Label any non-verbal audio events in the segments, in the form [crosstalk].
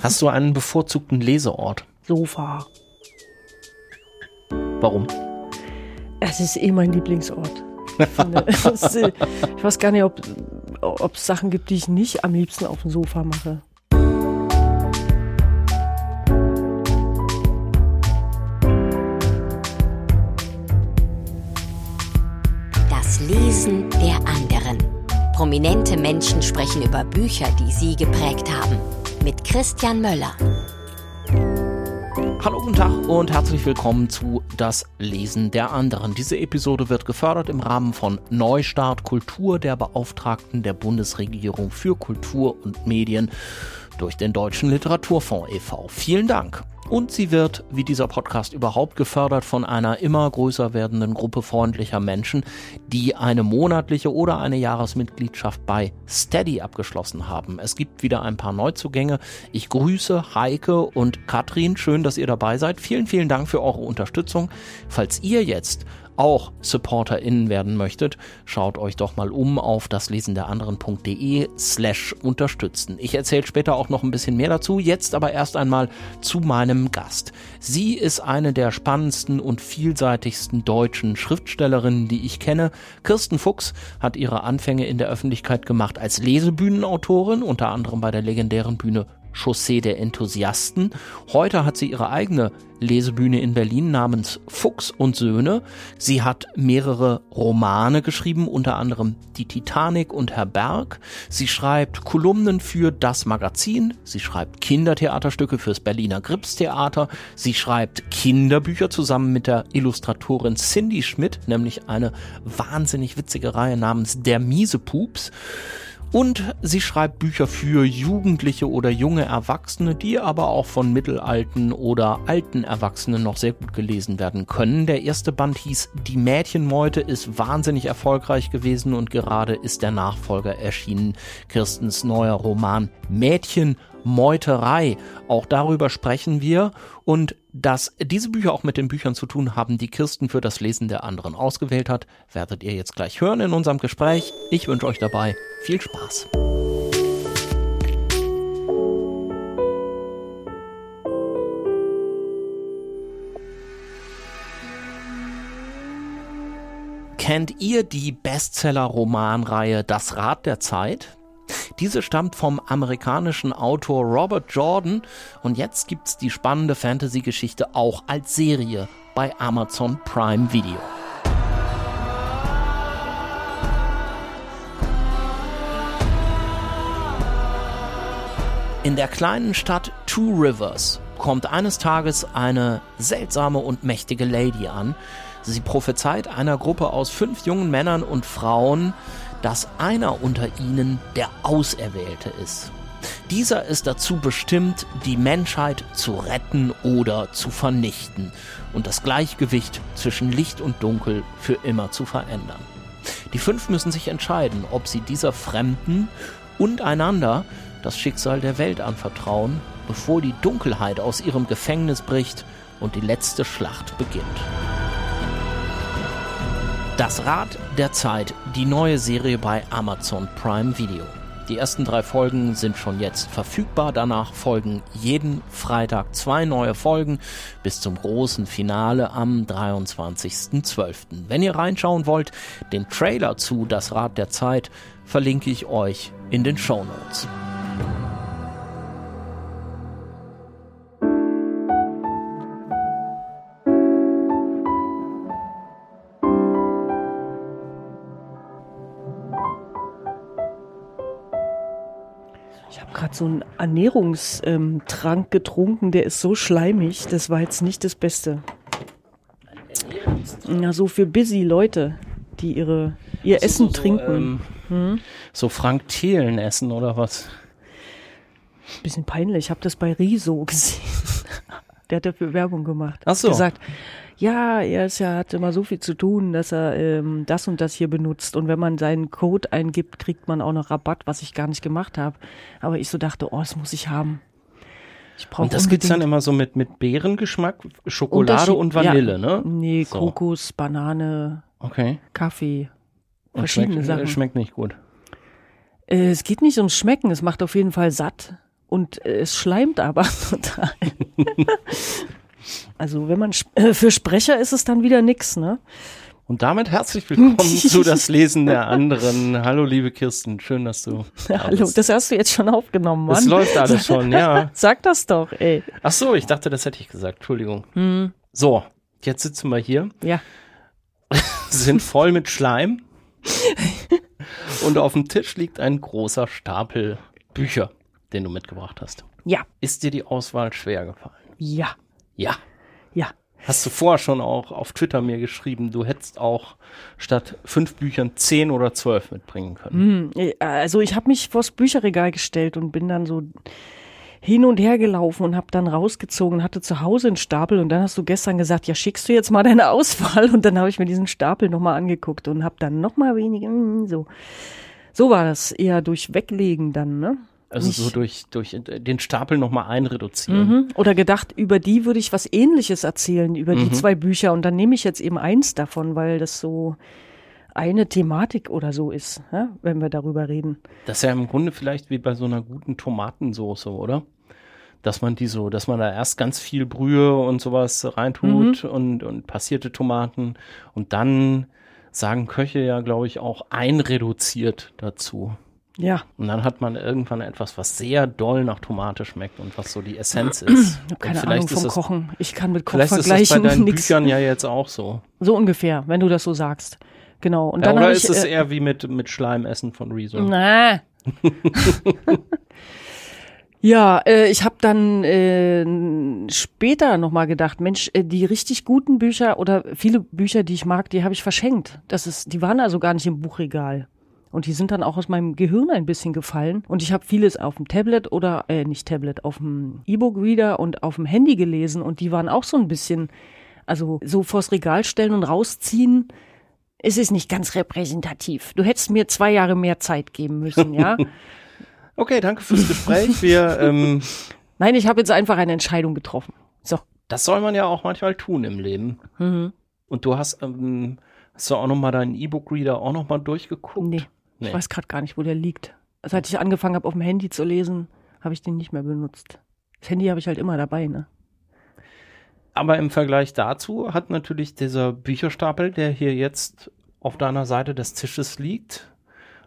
Hast du einen bevorzugten Leseort? Sofa. Warum? Es ist eh mein Lieblingsort. Ich, finde, [laughs] es ist, ich weiß gar nicht, ob ob es Sachen gibt, die ich nicht am liebsten auf dem Sofa mache. Das Lesen der anderen. Prominente Menschen sprechen über Bücher, die sie geprägt haben. Mit Christian Möller. Hallo, guten Tag und herzlich willkommen zu Das Lesen der anderen. Diese Episode wird gefördert im Rahmen von Neustart Kultur der Beauftragten der Bundesregierung für Kultur und Medien durch den Deutschen Literaturfonds e.V. Vielen Dank. Und sie wird, wie dieser Podcast überhaupt, gefördert von einer immer größer werdenden Gruppe freundlicher Menschen, die eine monatliche oder eine Jahresmitgliedschaft bei Steady abgeschlossen haben. Es gibt wieder ein paar Neuzugänge. Ich grüße Heike und Katrin. Schön, dass ihr dabei seid. Vielen, vielen Dank für eure Unterstützung. Falls ihr jetzt auch SupporterInnen werden möchtet, schaut euch doch mal um auf daslesenderanderen.de slash unterstützen. Ich erzähle später auch noch ein bisschen mehr dazu, jetzt aber erst einmal zu meinem Gast. Sie ist eine der spannendsten und vielseitigsten deutschen Schriftstellerinnen, die ich kenne. Kirsten Fuchs hat ihre Anfänge in der Öffentlichkeit gemacht als Lesebühnenautorin, unter anderem bei der legendären Bühne Chaussee der Enthusiasten. Heute hat sie ihre eigene Lesebühne in Berlin namens Fuchs und Söhne. Sie hat mehrere Romane geschrieben, unter anderem Die Titanic und Herr Berg. Sie schreibt Kolumnen für das Magazin. Sie schreibt Kindertheaterstücke fürs Berliner Gripstheater. Sie schreibt Kinderbücher zusammen mit der Illustratorin Cindy Schmidt, nämlich eine wahnsinnig witzige Reihe namens Der miese Pups. Und sie schreibt Bücher für Jugendliche oder junge Erwachsene, die aber auch von mittelalten oder alten Erwachsenen noch sehr gut gelesen werden können. Der erste Band hieß Die Mädchenmeute, ist wahnsinnig erfolgreich gewesen und gerade ist der Nachfolger erschienen, Kirstens neuer Roman Mädchen Meuterei. Auch darüber sprechen wir und dass diese Bücher auch mit den Büchern zu tun haben, die Kirsten für das Lesen der anderen ausgewählt hat, werdet ihr jetzt gleich hören in unserem Gespräch. Ich wünsche euch dabei viel Spaß. Kennt ihr die Bestseller-Romanreihe Das Rad der Zeit? Diese stammt vom amerikanischen Autor Robert Jordan und jetzt gibt's die spannende Fantasy-Geschichte auch als Serie bei Amazon Prime Video. In der kleinen Stadt Two Rivers kommt eines Tages eine seltsame und mächtige Lady an. Sie prophezeit einer Gruppe aus fünf jungen Männern und Frauen, dass einer unter ihnen der Auserwählte ist. Dieser ist dazu bestimmt, die Menschheit zu retten oder zu vernichten und das Gleichgewicht zwischen Licht und Dunkel für immer zu verändern. Die fünf müssen sich entscheiden, ob sie dieser Fremden und einander das Schicksal der Welt anvertrauen, bevor die Dunkelheit aus ihrem Gefängnis bricht und die letzte Schlacht beginnt. Das Rad der Zeit, die neue Serie bei Amazon Prime Video. Die ersten drei Folgen sind schon jetzt verfügbar. Danach folgen jeden Freitag zwei neue Folgen bis zum großen Finale am 23.12. Wenn ihr reinschauen wollt, den Trailer zu Das Rad der Zeit verlinke ich euch in den Show Notes. Gerade so einen Ernährungstrank getrunken, der ist so schleimig, das war jetzt nicht das Beste. Ja, so für busy Leute, die ihre ihr Das Essen so, so, trinken. ähm, hm? So Frank Thelen essen oder was? Bisschen peinlich, ich habe das bei Riso [laughs] gesehen. Der hat dafür Werbung gemacht. Ach so. Gesagt, ja, er ist ja, hat immer so viel zu tun, dass er ähm, das und das hier benutzt. Und wenn man seinen Code eingibt, kriegt man auch noch Rabatt, was ich gar nicht gemacht habe. Aber ich so dachte, oh, das muss ich haben. Ich brauche Und das gibt's dann immer so mit, mit Beerengeschmack, Schokolade und Vanille, ne? Nee, So. Kokos, Banane, Okay. Kaffee, verschiedene schmeckt, Sachen. Schmeckt nicht gut. Äh, es geht nicht ums Schmecken, es macht auf jeden Fall satt und äh, es schleimt aber [laughs] total. [laughs] also wenn man äh, für Sprecher ist es dann wieder nix, ne? Und damit herzlich willkommen [laughs] zu das Lesen der anderen. Hallo, liebe Kirsten, schön, dass du. da Hallo, das hast du jetzt schon aufgenommen, Mann. Das läuft alles schon, ja. [laughs] Sag das doch, ey. Ach so, ich dachte, das hätte ich gesagt. Entschuldigung. Hm. So, jetzt sitzen wir hier, Ja. [laughs] sind voll mit Schleim. und auf dem Tisch liegt ein großer Stapel Bücher, den du mitgebracht hast. Ja. Ist dir die Auswahl schwer gefallen? Ja. Ja. Ja. Hast du vorher schon auch auf Twitter mir geschrieben, du hättest auch statt fünf Büchern zehn oder zwölf mitbringen können. Hm, Also ich habe mich vors Bücherregal gestellt und bin dann so hin und her gelaufen und habe dann rausgezogen, hatte zu Hause einen Stapel und dann hast du gestern gesagt, ja schickst du jetzt mal deine Auswahl und dann habe ich mir diesen Stapel nochmal angeguckt und habe dann nochmal weniger, hm, so. So war das eher durch Weglegen dann, ne? Also Nicht- so durch, durch den Stapel nochmal einreduzieren. Mhm. Oder gedacht, über die würde ich was ähnliches erzählen, über die zwei Bücher. Und dann nehme ich jetzt eben eins davon, weil das so eine Thematik oder so ist, ja, wenn wir darüber reden. Das ist ja im Grunde vielleicht wie bei so einer guten Tomatensoße, oder? Dass man die so, dass man da erst ganz viel Brühe und sowas reintut und, und passierte Tomaten und dann sagen Köche ja, glaube ich, auch einreduziert dazu. Ja, Und dann hat man irgendwann etwas, was sehr doll nach Tomate schmeckt und was so die Essenz [clears throat] ist. ich habe keine Ahnung vom das, Kochen. Ich kann mit Koch Vielleicht ist das bei vergleichen deinen nix. Büchern ja jetzt auch so. So ungefähr, wenn du das so sagst. Genau. Und Ja, dann oder ist ich. es äh, eher wie mit, mit Schleimessen von Rezo? Na. [laughs] ja, äh, ich habe dann äh, später nochmal gedacht, Mensch, äh, die richtig guten Bücher oder viele Bücher, die ich mag, die habe ich verschenkt. Das ist, die waren also gar nicht im Buchregal. Und die sind dann auch aus meinem Gehirn ein bisschen gefallen. Und ich habe vieles auf dem Tablet oder, äh, nicht Tablet, auf dem E-Book-Reader und auf dem Handy gelesen. Und die waren auch so ein bisschen, also so vors Regal stellen und rausziehen. Es ist nicht ganz repräsentativ. Du hättest mir zwei Jahre mehr Zeit geben müssen, ja? [laughs] Okay, danke fürs Gespräch. Wir, ähm, [laughs] Nein, ich habe jetzt einfach eine Entscheidung getroffen. So. das soll man ja auch manchmal tun im Leben. Mhm. Und du hast, ähm, hast du auch noch mal deinen E-Book-Reader auch noch mal durchgeguckt? Nee, Nee. ich weiß gerade gar nicht, wo der liegt. Seit ich angefangen habe, auf dem Handy zu lesen, habe ich den nicht mehr benutzt. Das Handy habe ich halt immer dabei, ne? Aber im Vergleich dazu hat natürlich dieser Bücherstapel, der hier jetzt auf deiner Seite des Tisches liegt,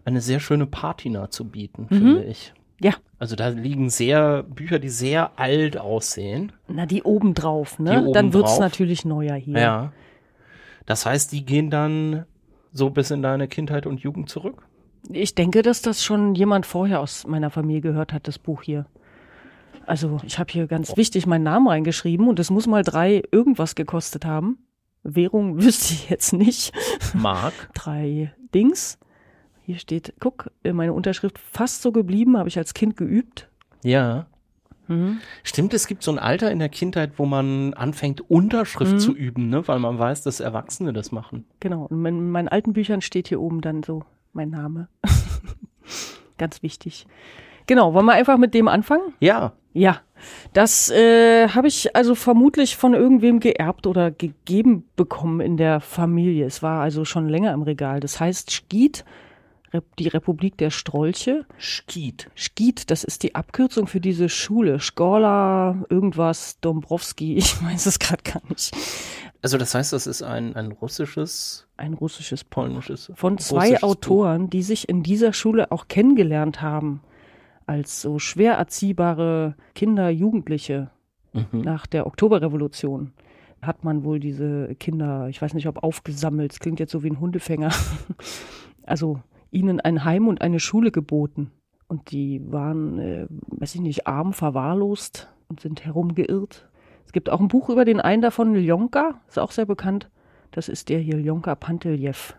eine sehr schöne Patina zu bieten, finde ich. Ja. Also da liegen sehr Bücher, die sehr alt aussehen. Na, die oben drauf, ne? Die oben Dann wird's drauf. natürlich neuer hier. Ja. Das heißt, die gehen dann so bis in deine Kindheit und Jugend zurück? Ich denke, dass das schon jemand vorher aus meiner Familie gehört hat, das Buch hier. Also, ich habe hier ganz wichtig meinen Namen reingeschrieben und es muss mal drei irgendwas gekostet haben. Währung [laughs] wüsste ich jetzt nicht. Mark. [laughs] drei Dings. Hier steht, guck, meine Unterschrift fast so geblieben, habe ich als Kind geübt. Ja. Mhm. Stimmt, es gibt so ein Alter in der Kindheit, wo man anfängt, Unterschrift Mhm. zu üben, ne? weil man weiß, dass Erwachsene das machen. Genau. Und in meinen alten Büchern steht hier oben dann so mein Name. [laughs] Ganz wichtig. Genau, wollen wir einfach mit dem anfangen? Ja, Ja, das äh, habe ich also vermutlich von irgendwem geerbt oder gegeben bekommen in der Familie. Es war also schon länger im Regal. Das heißt Schgied, Rep die Republik der Strolche. Schied. Schgied, das ist die Abkürzung für diese Schule. Schkola, irgendwas, Dombrowski, [laughs] ich weiß es gerade gar nicht. Also das heißt, das ist ein, ein russisches, Ein russisches Buch. polnisches. Von zwei russisches Autoren, die sich in dieser Schule auch kennengelernt haben. Als so schwer erziehbare Kinder, Jugendliche Buch. Mhm. nach der Oktoberrevolution. Hat man wohl diese Kinder, ich weiß nicht, ob aufgesammelt, es klingt jetzt so wie ein Hundefänger. [laughs] Also ihnen ein Heim und eine Schule geboten. Und die waren, äh, weiß ich nicht, arm, verwahrlost und sind herumgeirrt. Es gibt auch ein Buch über den einen davon, Ljonka, ist auch sehr bekannt. Das ist der hier, Ljonka Panteljew.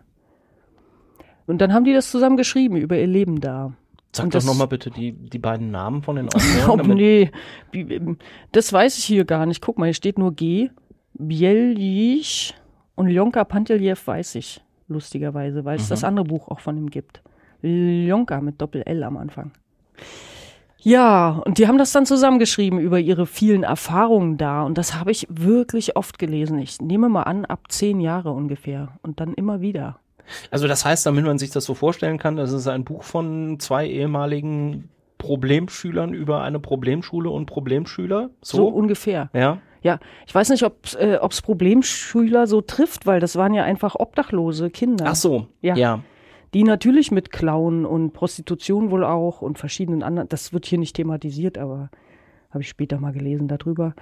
Und dann haben die das zusammen geschrieben über ihr Leben da. Sag Und doch nochmal bitte die, die beiden Namen von den [laughs] Oh, Autoren. damit- nee, ähm, das weiß ich hier gar nicht. Guck mal, hier steht nur G. Bieljich und Ljonka Panteljew weiß ich, lustigerweise, weil es das andere Buch auch von ihm gibt. Ljonka mit Doppel-L am Anfang. Ja, und die haben das dann zusammengeschrieben über ihre vielen Erfahrungen da. Und das habe ich wirklich oft gelesen. Ich nehme mal an, ab zehn Jahre ungefähr. Und dann immer wieder. Also das heißt, damit man sich das so vorstellen kann, das ist ein Buch von zwei ehemaligen Problemschülern über eine Problemschule und Problemschüler. So, So, ungefähr. ja. Ja, ich weiß nicht, ob es äh, ob's Problemschüler so trifft, weil das waren ja einfach obdachlose Kinder. Ach so, Ja. ja. Die natürlich mit Klauen und Prostitution wohl auch und verschiedenen anderen, das wird hier nicht thematisiert, aber habe ich später mal gelesen darüber,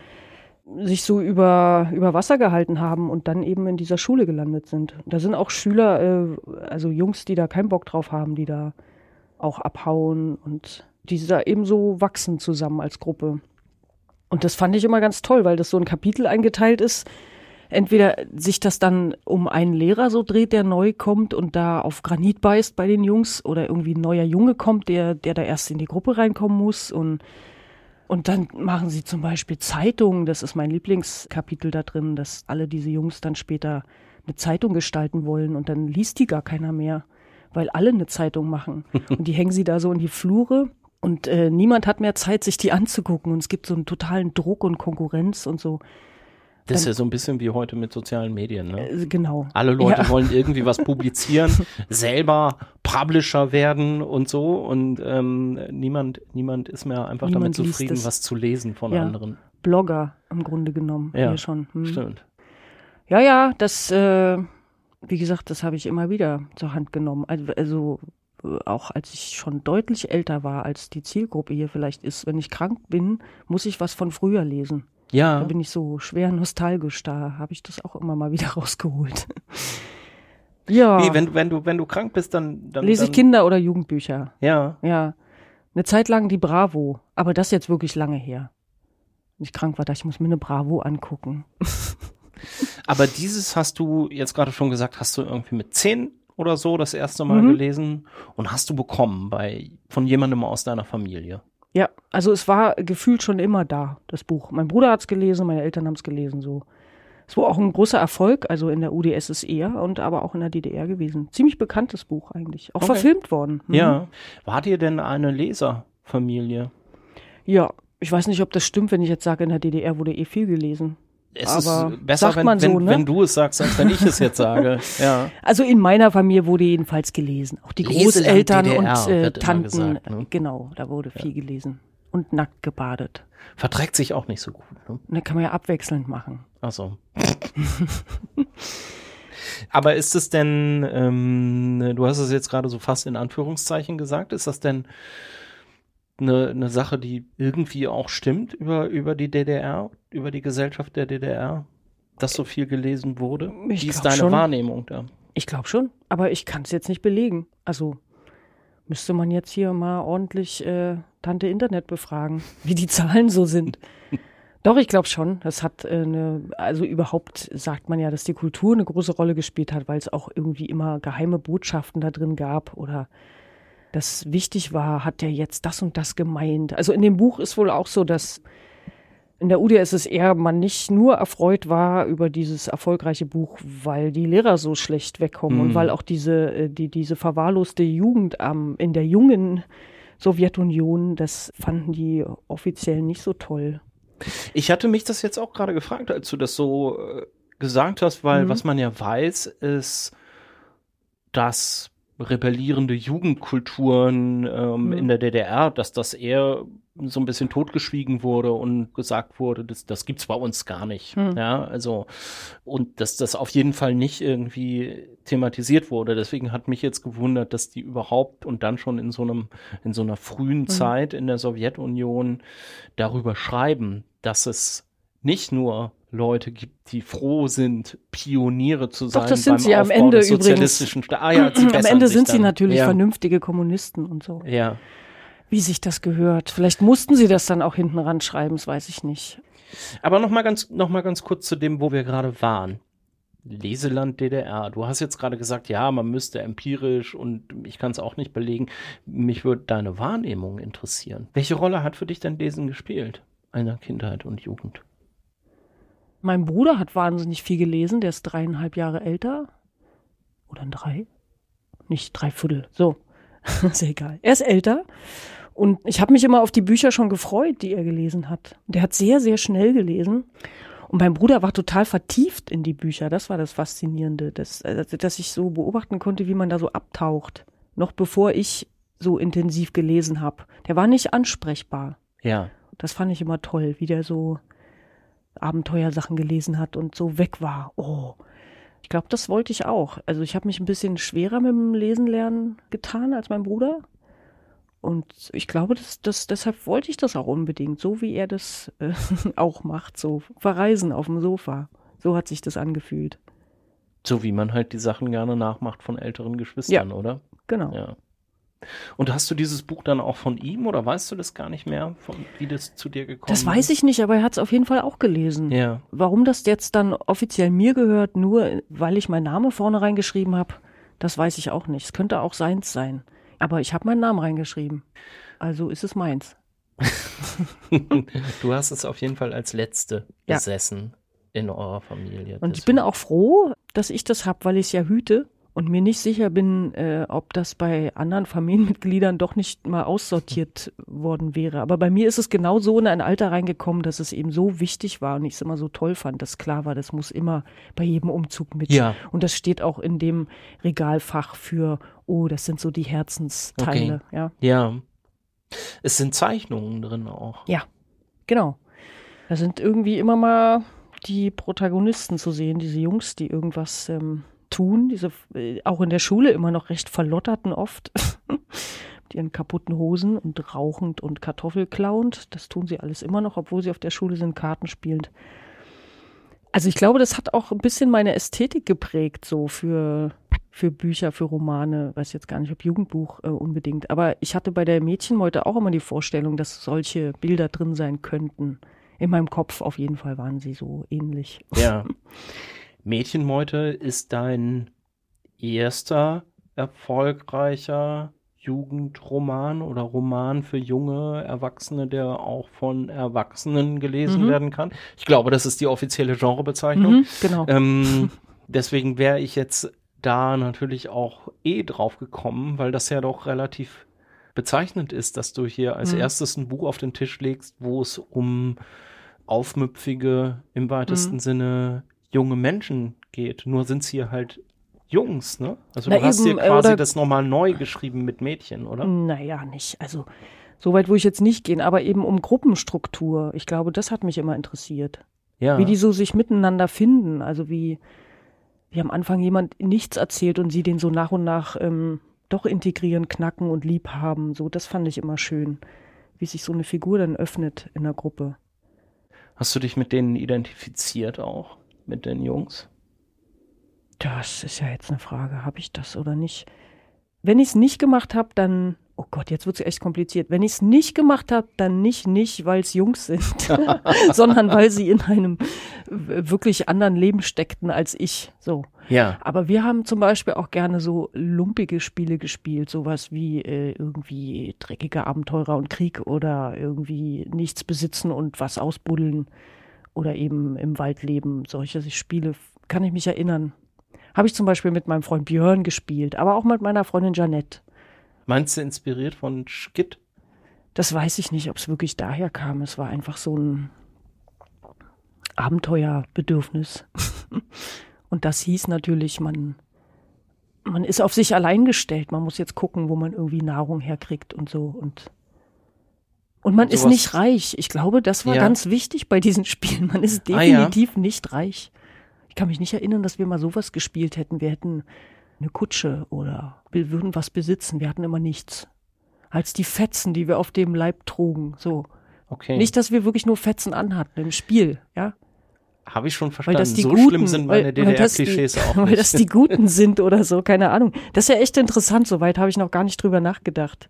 sich so über, über Wasser gehalten haben und dann eben in dieser Schule gelandet sind. Da sind auch Schüler, äh, also Jungs, die da keinen Bock drauf haben, die da auch abhauen und die da eben so wachsen zusammen als Gruppe. Und das fand ich immer ganz toll, weil das so ein Kapitel eingeteilt ist. Entweder sich das dann um einen Lehrer so dreht, der neu kommt und da auf Granit beißt bei den Jungs, oder irgendwie ein neuer Junge kommt, der, der da erst in die Gruppe reinkommen muss. Und, und dann machen sie zum Beispiel Zeitungen. Das ist mein Lieblingskapitel da drin, dass alle diese Jungs dann später eine Zeitung gestalten wollen und dann liest die gar keiner mehr, weil alle eine Zeitung machen. [laughs] Und die hängen sie da so in die Flure und äh, niemand hat mehr Zeit, sich die anzugucken. Und es gibt so einen totalen Druck und Konkurrenz und so. Das ist ja so ein bisschen wie heute mit sozialen Medien. Ne? Äh, genau. Alle Leute Ja. wollen irgendwie was [laughs] publizieren, selber Publisher werden und so und ähm, niemand, niemand ist mehr einfach Niemand damit zufrieden, was zu lesen von Ja. anderen. Blogger im Grunde genommen. Ja, Hier schon. Hm. Stimmt. Ja, ja, das, äh, wie gesagt, das habe ich immer wieder zur Hand genommen. Also, also auch als ich schon deutlich älter war, als die Zielgruppe hier vielleicht ist. Wenn ich krank bin, muss ich was von früher lesen. Da Ja, bin ich so schwer nostalgisch. Da habe ich das auch immer mal wieder [laughs] rausgeholt. ja. wie, wenn, wenn, du, wenn du krank bist, dann, dann lese ich dann, Kinder- oder Jugendbücher. Ja, Ja. Eine Zeit lang die Bravo, aber das jetzt wirklich lange her. Wenn ich krank war, dachte ich, muss mir eine Bravo angucken. [laughs] aber dieses hast du jetzt gerade schon gesagt, hast du irgendwie mit zehn oder so das erste Mal Mhm. gelesen und hast du bekommen bei von jemandem aus deiner Familie. Ja, also es war gefühlt schon immer da, das Buch. Mein Bruder hat's gelesen, meine Eltern haben's gelesen, so. Es war auch ein großer Erfolg, also in der UdSSR und aber auch in der DDR gewesen. Ziemlich bekanntes Buch eigentlich. Auch Okay. verfilmt worden. Mhm. Ja. Wart ihr denn eine Leserfamilie? Ja, ich weiß nicht, ob das stimmt, wenn ich jetzt sage, in der DDR wurde eh viel gelesen. Es Aber ist besser, wenn, so, ne? wenn du es sagst, als wenn ich es jetzt sage. [laughs] Ja. Also in meiner Familie wurde jedenfalls gelesen. Auch die Großeltern und äh, Tanten. gesagt, ne? Genau, da wurde viel gelesen. Und nackt gebadet. Verträgt sich auch nicht so gut. Ne? Da kann man ja abwechselnd machen. Ach so. [laughs] Aber ist es denn, ähm, du hast es jetzt gerade so fast in Anführungszeichen gesagt, ist das denn eine, eine Sache, die irgendwie auch stimmt über, über die DDR, über die Gesellschaft der DDR, dass so viel gelesen wurde? Ich Wie ist deine schon. Wahrnehmung da? Ich glaube schon, aber ich kann es jetzt nicht belegen. Also müsste man jetzt hier mal ordentlich äh, Tante Internet befragen, [laughs] wie die Zahlen so sind. [laughs] Doch, ich glaube schon. Das hat äh, eine, also überhaupt sagt man ja, dass die Kultur eine große Rolle gespielt hat, weil es auch irgendwie immer geheime Botschaften da drin gab oder das wichtig war, hat der jetzt das und das gemeint. Also in dem Buch ist wohl auch so, dass in der UdSSR man nicht nur erfreut war über dieses erfolgreiche Buch, weil die Lehrer so schlecht wegkommen und Mhm. weil auch diese, äh, die, diese verwahrloste Jugend am, in der jungen Sowjetunion, das fanden die offiziell nicht so toll. Ich hatte mich das jetzt auch gerade gefragt, als du das so äh, gesagt hast, weil Mhm. was man ja weiß, ist, dass rebellierende Jugendkulturen ähm, Mhm. in der DDR, dass das eher so ein bisschen totgeschwiegen wurde und gesagt wurde, das, das gibt's bei uns gar nicht. Mhm. Ja, also und dass das auf jeden Fall nicht irgendwie thematisiert wurde. Deswegen hat mich jetzt gewundert, dass die überhaupt und dann schon in so einem in so einer frühen Mhm. Zeit in der Sowjetunion darüber schreiben, dass es nicht nur Leute gibt, die froh sind, Pioniere zu sein. Doch, das sind beim sie am Aufbau Ende des übrigens. sozialistischen Sta ah, ja, [clears throat] Am Ende sind sie natürlich ja. vernünftige Kommunisten und so. Ja. Wie sich das gehört. Vielleicht mussten sie das dann auch hinten ranschreiben, das weiß ich nicht. Aber noch mal ganz, noch mal ganz kurz zu dem, wo wir gerade waren. Leseland DDR. Du hast jetzt gerade gesagt, ja, man müsste empirisch und ich kann es auch nicht belegen. Mich würde deine Wahrnehmung interessieren. Welche Rolle hat für dich denn Lesen gespielt? Einer Kindheit und Jugend. Mein Bruder hat wahnsinnig viel gelesen, der ist dreieinhalb Jahre älter. Oder ein drei? Nicht drei Viertel. So. [laughs] ist ja egal. Er ist älter. Und ich habe mich immer auf die Bücher schon gefreut, die er gelesen hat. Und er hat sehr, sehr schnell gelesen. Und mein Bruder war total vertieft in die Bücher. Das war das Faszinierende, dass, also, dass ich so beobachten konnte, wie man da so abtaucht. Noch bevor ich so intensiv gelesen habe. Der war nicht ansprechbar. Ja. Das fand ich immer toll, wie der so Abenteuersachen gelesen hat und so weg war. Oh. Ich glaube, das wollte ich auch. Also ich habe mich ein bisschen schwerer mit dem Lesen lernen getan als mein Bruder. Und ich glaube, das, das, deshalb wollte ich das auch unbedingt, so wie er das äh, [laughs] auch macht, so verreisen auf dem Sofa. So hat sich das angefühlt. So wie man halt die Sachen gerne nachmacht von älteren Geschwistern, Ja. oder? Genau. Ja. Und hast du dieses Buch dann auch von ihm oder weißt du das gar nicht mehr, von, wie das zu dir gekommen ist? Das weiß ich nicht, aber er hat es auf jeden Fall auch gelesen. Ja. Warum das jetzt dann offiziell mir gehört, nur weil ich meinen Namen vorne reingeschrieben habe, das weiß ich auch nicht. Es könnte auch seins sein. Aber ich habe meinen Namen reingeschrieben. Also ist es meins. [laughs] du hast es auf jeden Fall als letzte Ja. besessen in eurer Familie. Und ich bin auch froh, dass ich das habe, weil ich es ja hüte und mir nicht sicher bin, äh, ob das bei anderen Familienmitgliedern doch nicht mal aussortiert worden wäre. Aber bei mir ist es genau so in ein Alter reingekommen, dass es eben so wichtig war und ich es immer so toll fand, dass klar war, das muss immer bei jedem Umzug mit. Ja. Und das steht auch in dem Regalfach für, oh, das sind so die Herzensteile. Ja, Ja. Es sind Zeichnungen drin auch. ja, genau. Da sind irgendwie immer mal die Protagonisten zu sehen, diese Jungs, die irgendwas ähm, tun, diese äh, auch in der Schule immer noch recht verlotterten oft [laughs] mit ihren kaputten Hosen und rauchend und Kartoffelklauend. Das tun sie alles immer noch, obwohl sie auf der Schule sind, Karten spielend. Also ich glaube, das hat auch ein bisschen meine Ästhetik geprägt, so für, für Bücher, für Romane. Weiß jetzt gar nicht, ob Jugendbuch äh, unbedingt. Aber ich hatte bei der Mädchenmeute auch immer die Vorstellung, dass solche Bilder drin sein könnten. In meinem Kopf auf jeden Fall waren sie so ähnlich. Ja. [laughs] Mädchenmeute ist dein erster erfolgreicher Jugendroman oder Roman für junge Erwachsene, der auch von Erwachsenen gelesen Mhm. werden kann. Ich glaube, das ist die offizielle Genrebezeichnung. Mhm, genau. Ähm, deswegen wäre ich jetzt da natürlich auch eh drauf gekommen, weil das ja doch relativ bezeichnend ist, dass du hier als Mhm. erstes ein Buch auf den Tisch legst, wo es um aufmüpfige, im weitesten Mhm. Sinne junge Menschen geht. Nur sind es hier halt Jungs, ne? Also Na du hast eben, hier äh, quasi das nochmal neu geschrieben mit Mädchen, oder? Naja, nicht. Also, so weit wo ich jetzt nicht gehen, aber eben um Gruppenstruktur. Ich glaube, das hat mich immer interessiert. Ja. Wie die so sich miteinander finden. Also wie, wie am Anfang jemand nichts erzählt und sie den so nach und nach ähm, doch integrieren, knacken und lieb haben. So, das fand ich immer schön. Wie sich so eine Figur dann öffnet in der Gruppe. Hast du dich mit denen identifiziert auch? Mit den Jungs? Das ist ja jetzt eine Frage, habe ich das oder nicht? Wenn ich es nicht gemacht habe, dann, oh Gott, jetzt wird es echt kompliziert. Wenn ich es nicht gemacht habe, dann nicht nicht, weil es Jungs sind, [laughs] [laughs] sondern weil sie in einem wirklich anderen Leben steckten als ich. So. Ja. Aber wir haben zum Beispiel auch gerne so lumpige Spiele gespielt, sowas wie äh, irgendwie dreckige Abenteurer und Krieg oder irgendwie nichts besitzen und was ausbuddeln oder eben im Wald leben. Solche Spiele kann ich mich erinnern. Habe ich zum Beispiel mit meinem Freund Björn gespielt, aber auch mit meiner Freundin Janette. Meinst du inspiriert von Skit? Das weiß ich nicht, ob es wirklich daher kam. Es war einfach so ein Abenteuerbedürfnis. [laughs] Und das hieß natürlich, man, man ist auf sich allein gestellt. Man muss jetzt gucken, wo man irgendwie Nahrung herkriegt und so. Und, und man ist nicht reich. Ich glaube, das war Ja. ganz wichtig bei diesen [laughs] Spielen. Man ist Ah, ja. definitiv nicht reich. Ich kann mich nicht erinnern, dass wir mal sowas gespielt hätten. Wir hätten eine Kutsche oder wir würden was besitzen. Wir hatten immer nichts. Als die Fetzen, die wir auf dem Leib trugen. So. Okay. Nicht, dass wir wirklich nur Fetzen anhatten im Spiel, ja. Habe ich schon Weil verstanden. das die so Guten, schlimm sind meine weil, weil das die, DDR-Klischees auch [laughs] Weil nicht. das die Guten sind oder so, keine Ahnung. Das ist ja echt interessant, soweit habe ich noch gar nicht drüber nachgedacht.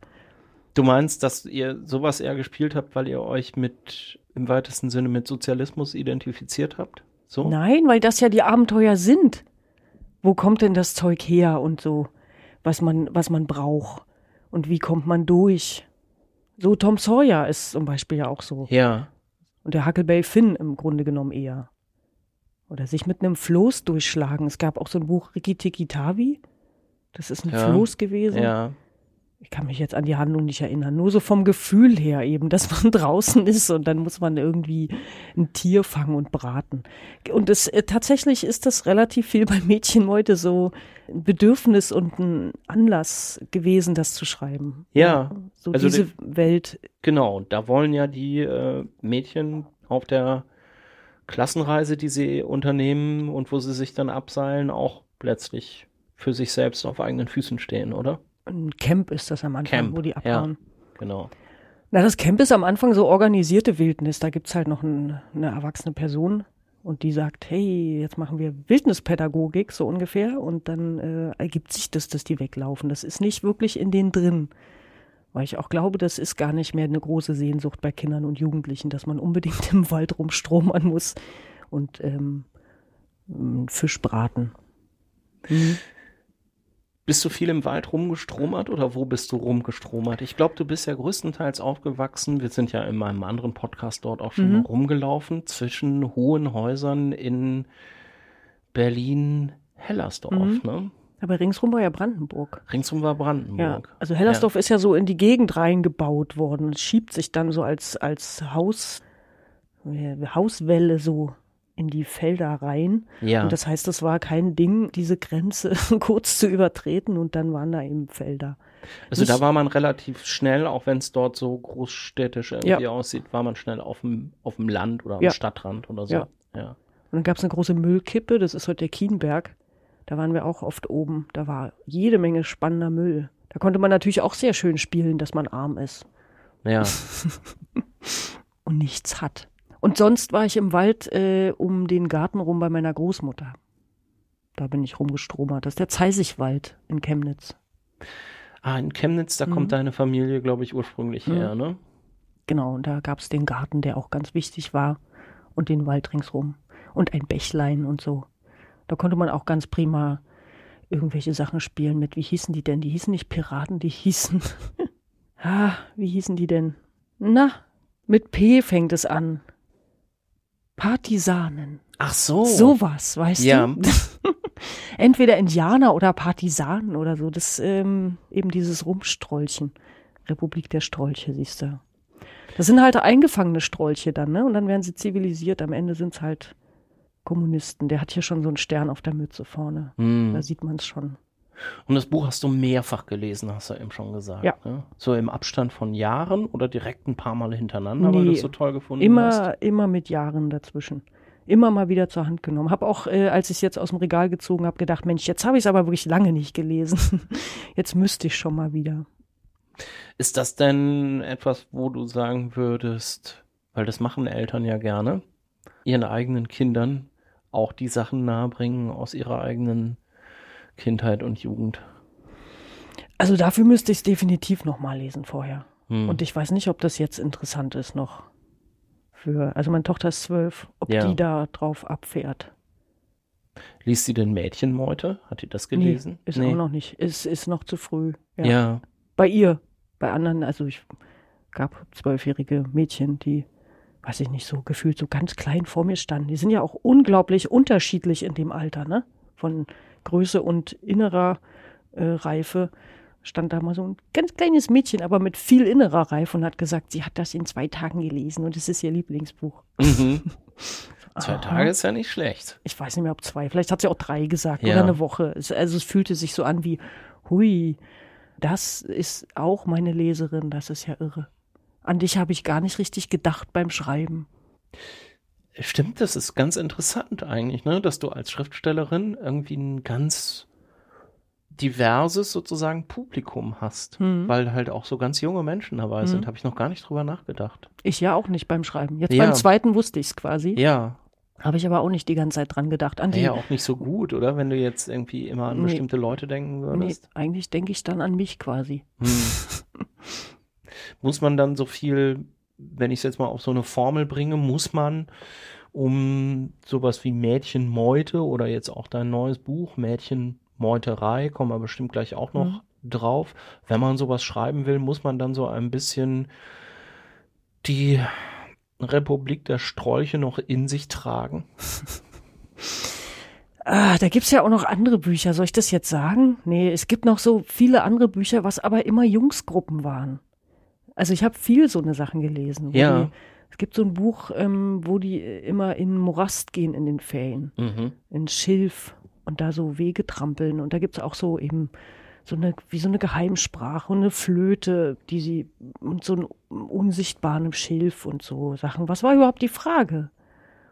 Du meinst, dass ihr sowas eher gespielt habt, weil ihr euch mit im weitesten Sinne mit Sozialismus identifiziert habt? So? Nein, weil das ja die Abenteuer sind. Wo kommt denn das Zeug her und so, was man, was man braucht? Und wie kommt man durch? So Tom Sawyer ist zum Beispiel ja auch so. Ja. Und der Huckleberry Finn im Grunde genommen eher. Oder sich mit einem Floß durchschlagen. Es gab auch so ein Buch Rikki Tikki Tavi. Das ist ein Ja. Floß gewesen. Ja. Ich kann mich jetzt an die Handlung nicht erinnern, nur so vom Gefühl her eben, dass man [laughs] draußen ist und dann muss man irgendwie ein Tier fangen und braten. Und es, äh, tatsächlich ist das relativ viel bei Mädchen heute so ein Bedürfnis und ein Anlass gewesen, das zu schreiben. Ja. So also diese die- Welt. Genau, da wollen ja die äh, Mädchen auf der Klassenreise, die sie unternehmen und wo sie sich dann abseilen, auch letztlich für sich selbst auf eigenen Füßen stehen, oder? Ein Camp ist das am Anfang, Camp, wo die ja. abhauen. Genau. Na, das Camp ist am Anfang so organisierte Wildnis. Da gibt's halt noch ein, eine erwachsene Person und die sagt, hey, jetzt machen wir Wildnispädagogik, so ungefähr. Und dann äh, ergibt sich das, dass die weglaufen. Das ist nicht wirklich in denen drin. Weil ich auch glaube, das ist gar nicht mehr eine große Sehnsucht bei Kindern und Jugendlichen, dass man unbedingt [laughs] im Wald rumstromern muss und ähm, Fisch braten. Mhm. Bist du viel im Wald rumgestromert oder wo bist du rumgestromert? Ich glaube, du bist ja größtenteils aufgewachsen. Wir sind ja in meinem anderen Podcast dort auch schon Mhm. rumgelaufen zwischen hohen Häusern in Berlin-Hellersdorf. Mhm. Ne? Aber ringsrum war ja Brandenburg. Ringsum war Ja, Brandenburg. also Hellersdorf ist ja so in die Gegend reingebaut worden. Es schiebt sich dann so als, als Haus, äh, Hauswelle so in die Felder rein. Ja. Und das heißt, es war kein Ding, diese Grenze [laughs] kurz zu übertreten und dann waren da eben Felder. Also Nicht- da war man relativ schnell, auch wenn es dort so großstädtisch irgendwie Ja. aussieht, war man schnell auf dem, auf dem Land oder am Ja. Stadtrand oder so. Ja. ja. Und dann gab es eine große Müllkippe, das ist heute der Kienberg. Da waren wir auch oft oben. Da war jede Menge spannender Müll. Da konnte man natürlich auch sehr schön spielen, dass man arm ist. Ja. [laughs] und nichts hat. Und sonst war ich im Wald äh, um den Garten rum bei meiner Großmutter. Da bin ich rumgestromert. Das ist der Zeisigwald in Chemnitz. Ah, in Chemnitz, da Mhm. kommt deine Familie, glaube ich, ursprünglich Mhm. her, ne? Genau, und da gab es den Garten, der auch ganz wichtig war. Und den Wald ringsrum. Und ein Bächlein und so. Da konnte man auch ganz prima irgendwelche Sachen spielen mit, wie hießen die denn? Die hießen nicht Piraten, die hießen. [laughs] ah, wie hießen die denn? Na, mit P fängt es an. Partisanen. Ach so. Sowas, weißt Ja. du? [laughs] Entweder Indianer oder Partisanen oder so. Das ähm, eben dieses Rumstrolchen. Republik der Strolche, siehst du. Das sind halt eingefangene Strolche dann, ne? Und dann werden sie zivilisiert. Am Ende sind es halt Kommunisten. Der hat hier schon so einen Stern auf der Mütze vorne. Hm. Da sieht man es schon. Und das Buch hast du mehrfach gelesen, hast du eben schon gesagt. Ja. Ne? So im Abstand von Jahren oder direkt ein paar Mal hintereinander, weil du Nee, es so toll gefunden hast? Immer, immer mit Jahren dazwischen. Immer mal wieder zur Hand genommen. Hab auch, äh, als ich es jetzt aus dem Regal gezogen habe, gedacht, Mensch, jetzt habe ich es aber wirklich lange nicht gelesen. [laughs] Jetzt müsste ich schon mal wieder. Ist das denn etwas, wo du sagen würdest, weil das machen Eltern ja gerne, ihren eigenen Kindern auch die Sachen nahebringen aus ihrer eigenen Kindheit und Jugend? Also dafür müsste ich es definitiv noch mal lesen vorher. Hm. Und ich weiß nicht, ob das jetzt interessant ist noch. Für, also meine Tochter ist zwölf, ob Ja. die da drauf abfährt. Liest sie denn Mädchenmeute? Hat die das gelesen? Nee, ist auch noch nicht. Ist, ist noch zu früh. Ja. Ja. Bei ihr. Bei anderen, also ich gab zwölfjährige Mädchen, die, weiß ich nicht, so gefühlt so ganz klein vor mir standen. Die sind ja auch unglaublich unterschiedlich in dem Alter, ne? Von Größe und innerer äh, Reife stand da mal so ein ganz kleines Mädchen, aber mit viel innerer Reife und hat gesagt, sie hat das in zwei Tagen gelesen und es ist ihr Lieblingsbuch. Mhm. [laughs] Zwei Aha. Tage ist ja nicht schlecht. Ich weiß nicht mehr, ob zwei. Vielleicht hat sie auch drei gesagt Ja. oder eine Woche. Es, also es fühlte sich so an wie, hui, das ist auch meine Leserin, das ist ja irre. An dich habe ich gar nicht richtig gedacht beim Schreiben. Stimmt, das ist ganz interessant eigentlich, ne? dass du als Schriftstellerin irgendwie ein ganz diverses sozusagen Publikum hast, Hm. weil halt auch so ganz junge Menschen dabei Hm. sind. Habe ich noch gar nicht drüber nachgedacht. Ich ja auch nicht beim Schreiben. Jetzt Ja. beim zweiten wusste ich es quasi. Ja, Habe ich aber auch nicht die ganze Zeit dran gedacht. An die, ja auch nicht so gut, oder? Wenn du jetzt irgendwie immer an Nee. bestimmte Leute denken nee, würdest. eigentlich denke ich dann an mich quasi. Hm. [laughs] muss man dann so viel, wenn ich es jetzt mal auf so eine Formel bringe, muss man um sowas wie Mädchenmeute oder jetzt auch dein neues Buch, Mädchenmeuterei, kommen wir bestimmt gleich auch noch drauf. Wenn man sowas schreiben will, muss man dann so ein bisschen die Republik der Strolche noch in sich tragen. [laughs] Ah, da gibt's ja auch noch andere Bücher. Soll ich das jetzt sagen? Nee, es gibt noch so viele andere Bücher, was aber immer Jungsgruppen waren. Also ich habe viel so eine Sachen gelesen. wo Ja. Die, es gibt so ein Buch, ähm, wo die immer in Morast gehen in den Ferien, Mhm. in Schilf und da so Wege trampeln. Und da gibt's auch so eben so eine, wie so eine Geheimsprache und eine Flöte, die sie, und so einen unsichtbaren Schilf und so Sachen. Was war überhaupt die Frage?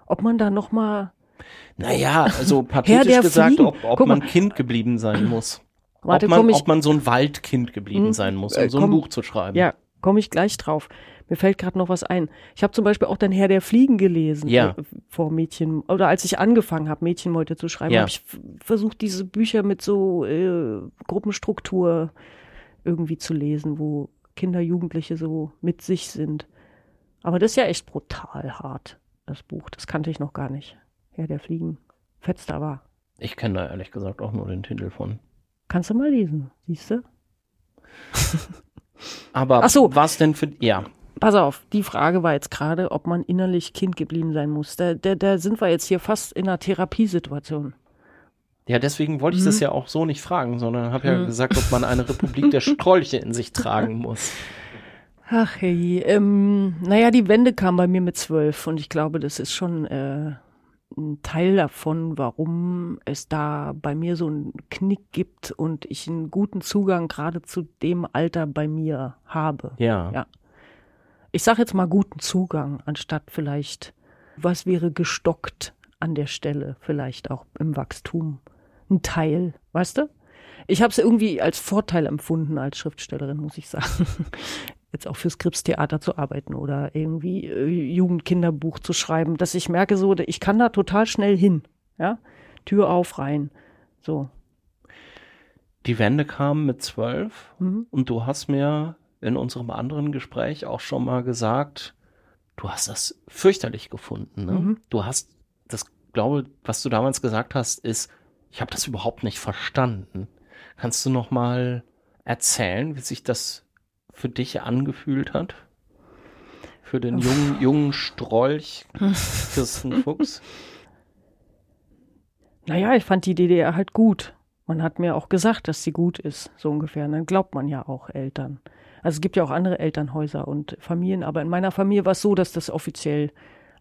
Ob man da noch mal Naja, also [laughs] pathetisch gesagt, Fliegen. ob, ob Guck mal. man Kind geblieben sein muss. Warte, ob, man, ob man so ein Waldkind geblieben Hm, sein muss, um äh, so ein komm. Buch zu schreiben. Ja, komme ich gleich drauf. Mir fällt gerade noch was ein. Ich habe zum Beispiel auch dann Herr der Fliegen gelesen Ja. äh, vor Mädchen oder als ich angefangen habe, Mädchenmeute zu schreiben, Ja. habe ich versucht, diese Bücher mit so äh, Gruppenstruktur irgendwie zu lesen, wo Kinder, Jugendliche so mit sich sind. Aber das ist ja echt brutal hart, das Buch. Das kannte ich noch gar nicht. Herr der Fliegen. Fetzt aber. Ich kenne da ehrlich gesagt auch nur den Titel von. Kannst du mal lesen, siehst du? [laughs] Aber Ach so. was denn für, ja, Pass auf, die Frage war jetzt gerade, ob man innerlich Kind geblieben sein muss. Da, da, da sind wir jetzt hier fast in einer Therapiesituation. ja, deswegen wollte ich das Mhm. ja auch so nicht fragen, sondern habe ja Hm. gesagt, ob man eine Republik der [laughs] Strolche in sich tragen muss. Ach hey, ähm, naja, die Wende kam bei mir mit zwölf und ich glaube, das ist schon äh, ein Teil davon, warum es da bei mir so einen Knick gibt und ich einen guten Zugang gerade zu dem Alter bei mir habe. Ja. Ja. Ich sage jetzt mal guten Zugang, anstatt vielleicht, was wäre gestockt an der Stelle, vielleicht auch im Wachstum. Ein Teil, weißt du? Ich habe es irgendwie als Vorteil empfunden als Schriftstellerin, muss ich sagen. Jetzt auch fürs Krippstheater zu arbeiten oder irgendwie äh, Jugendkinderbuch zu schreiben, dass ich merke so, ich kann da total schnell hin. Ja? Tür auf, rein. So. Die Wende kam mit zwölf Mhm. und du hast mir in unserem anderen Gespräch auch schon mal gesagt, du hast das fürchterlich gefunden. Ne? Mhm. Du hast, das glaube, was du damals gesagt hast, ist, ich habe das überhaupt nicht verstanden. Kannst du noch mal erzählen, wie sich das für dich angefühlt hat? Für den jungen, jungen Strolch [laughs] Kirsten Fuchs? Naja, ich fand die DDR halt gut. Man hat mir auch gesagt, dass sie gut ist, so ungefähr. Und dann glaubt man ja auch Eltern. Also es gibt ja auch andere Elternhäuser und Familien, aber in meiner Familie war es so, dass das offiziell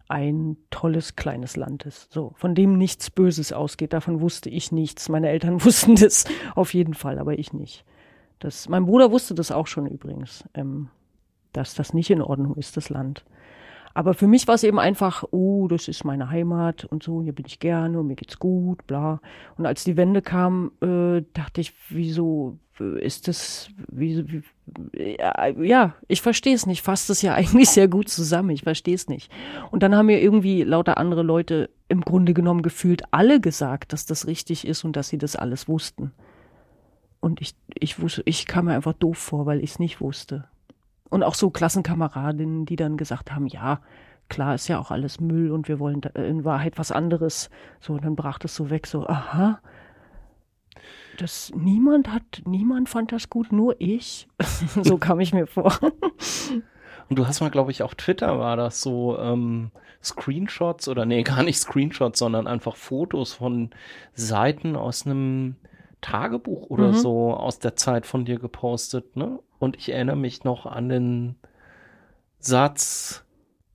ein tolles kleines Land ist. So, von dem nichts Böses ausgeht. Davon wusste ich nichts. Meine Eltern [laughs] wussten das auf jeden Fall, aber ich nicht. Das, mein Bruder wusste das auch schon übrigens, ähm, dass das nicht in Ordnung ist, das Land. Aber für mich war es eben einfach, oh, das ist meine Heimat und so, hier bin ich gerne und mir geht's gut, bla. Und als die Wende kam, äh, dachte ich, wieso äh, ist das, wie, wie ja, ja, ich verstehe es nicht, fasst es ja [laughs] eigentlich sehr gut zusammen, ich verstehe es nicht. Und dann haben mir irgendwie lauter andere Leute im Grunde genommen gefühlt alle gesagt, dass das richtig ist und dass sie das alles wussten. Und ich, ich wusste, ich kam mir einfach doof vor, weil ich es nicht wusste. Und auch so Klassenkameradinnen, die dann gesagt haben, ja, klar ist ja auch alles Müll und wir wollen da in Wahrheit was anderes. So, und dann brach das so weg, so, aha. Das niemand hat, niemand fand das gut, nur ich. [laughs] so kam ich mir vor. [laughs] Und du hast mal, glaube ich, auf Twitter war das so ähm, Screenshots oder nee, gar nicht Screenshots, sondern einfach Fotos von Seiten aus einem Tagebuch oder Mhm. so aus der Zeit von dir gepostet, ne? Und ich erinnere mich noch an den Satz,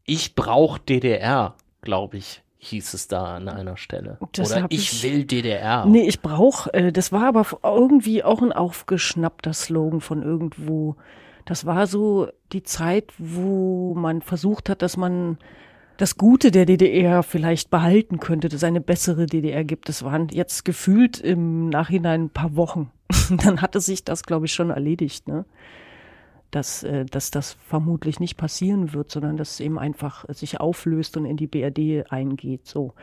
ich brauch DDR, glaube ich, hieß es da an einer Stelle. Das oder ich, ich- will DDR. Nee, ich brauche, äh, das war aber irgendwie auch ein aufgeschnappter Slogan von irgendwo. Das war so die Zeit, wo man versucht hat, dass man das Gute der DDR vielleicht behalten könnte, dass es eine bessere DDR gibt. Das waren jetzt gefühlt im Nachhinein ein paar Wochen. [laughs] Dann hatte sich das, glaube ich, schon erledigt, ne? Dass, äh, dass das vermutlich nicht passieren wird, sondern dass es eben einfach sich auflöst und in die BRD eingeht. So.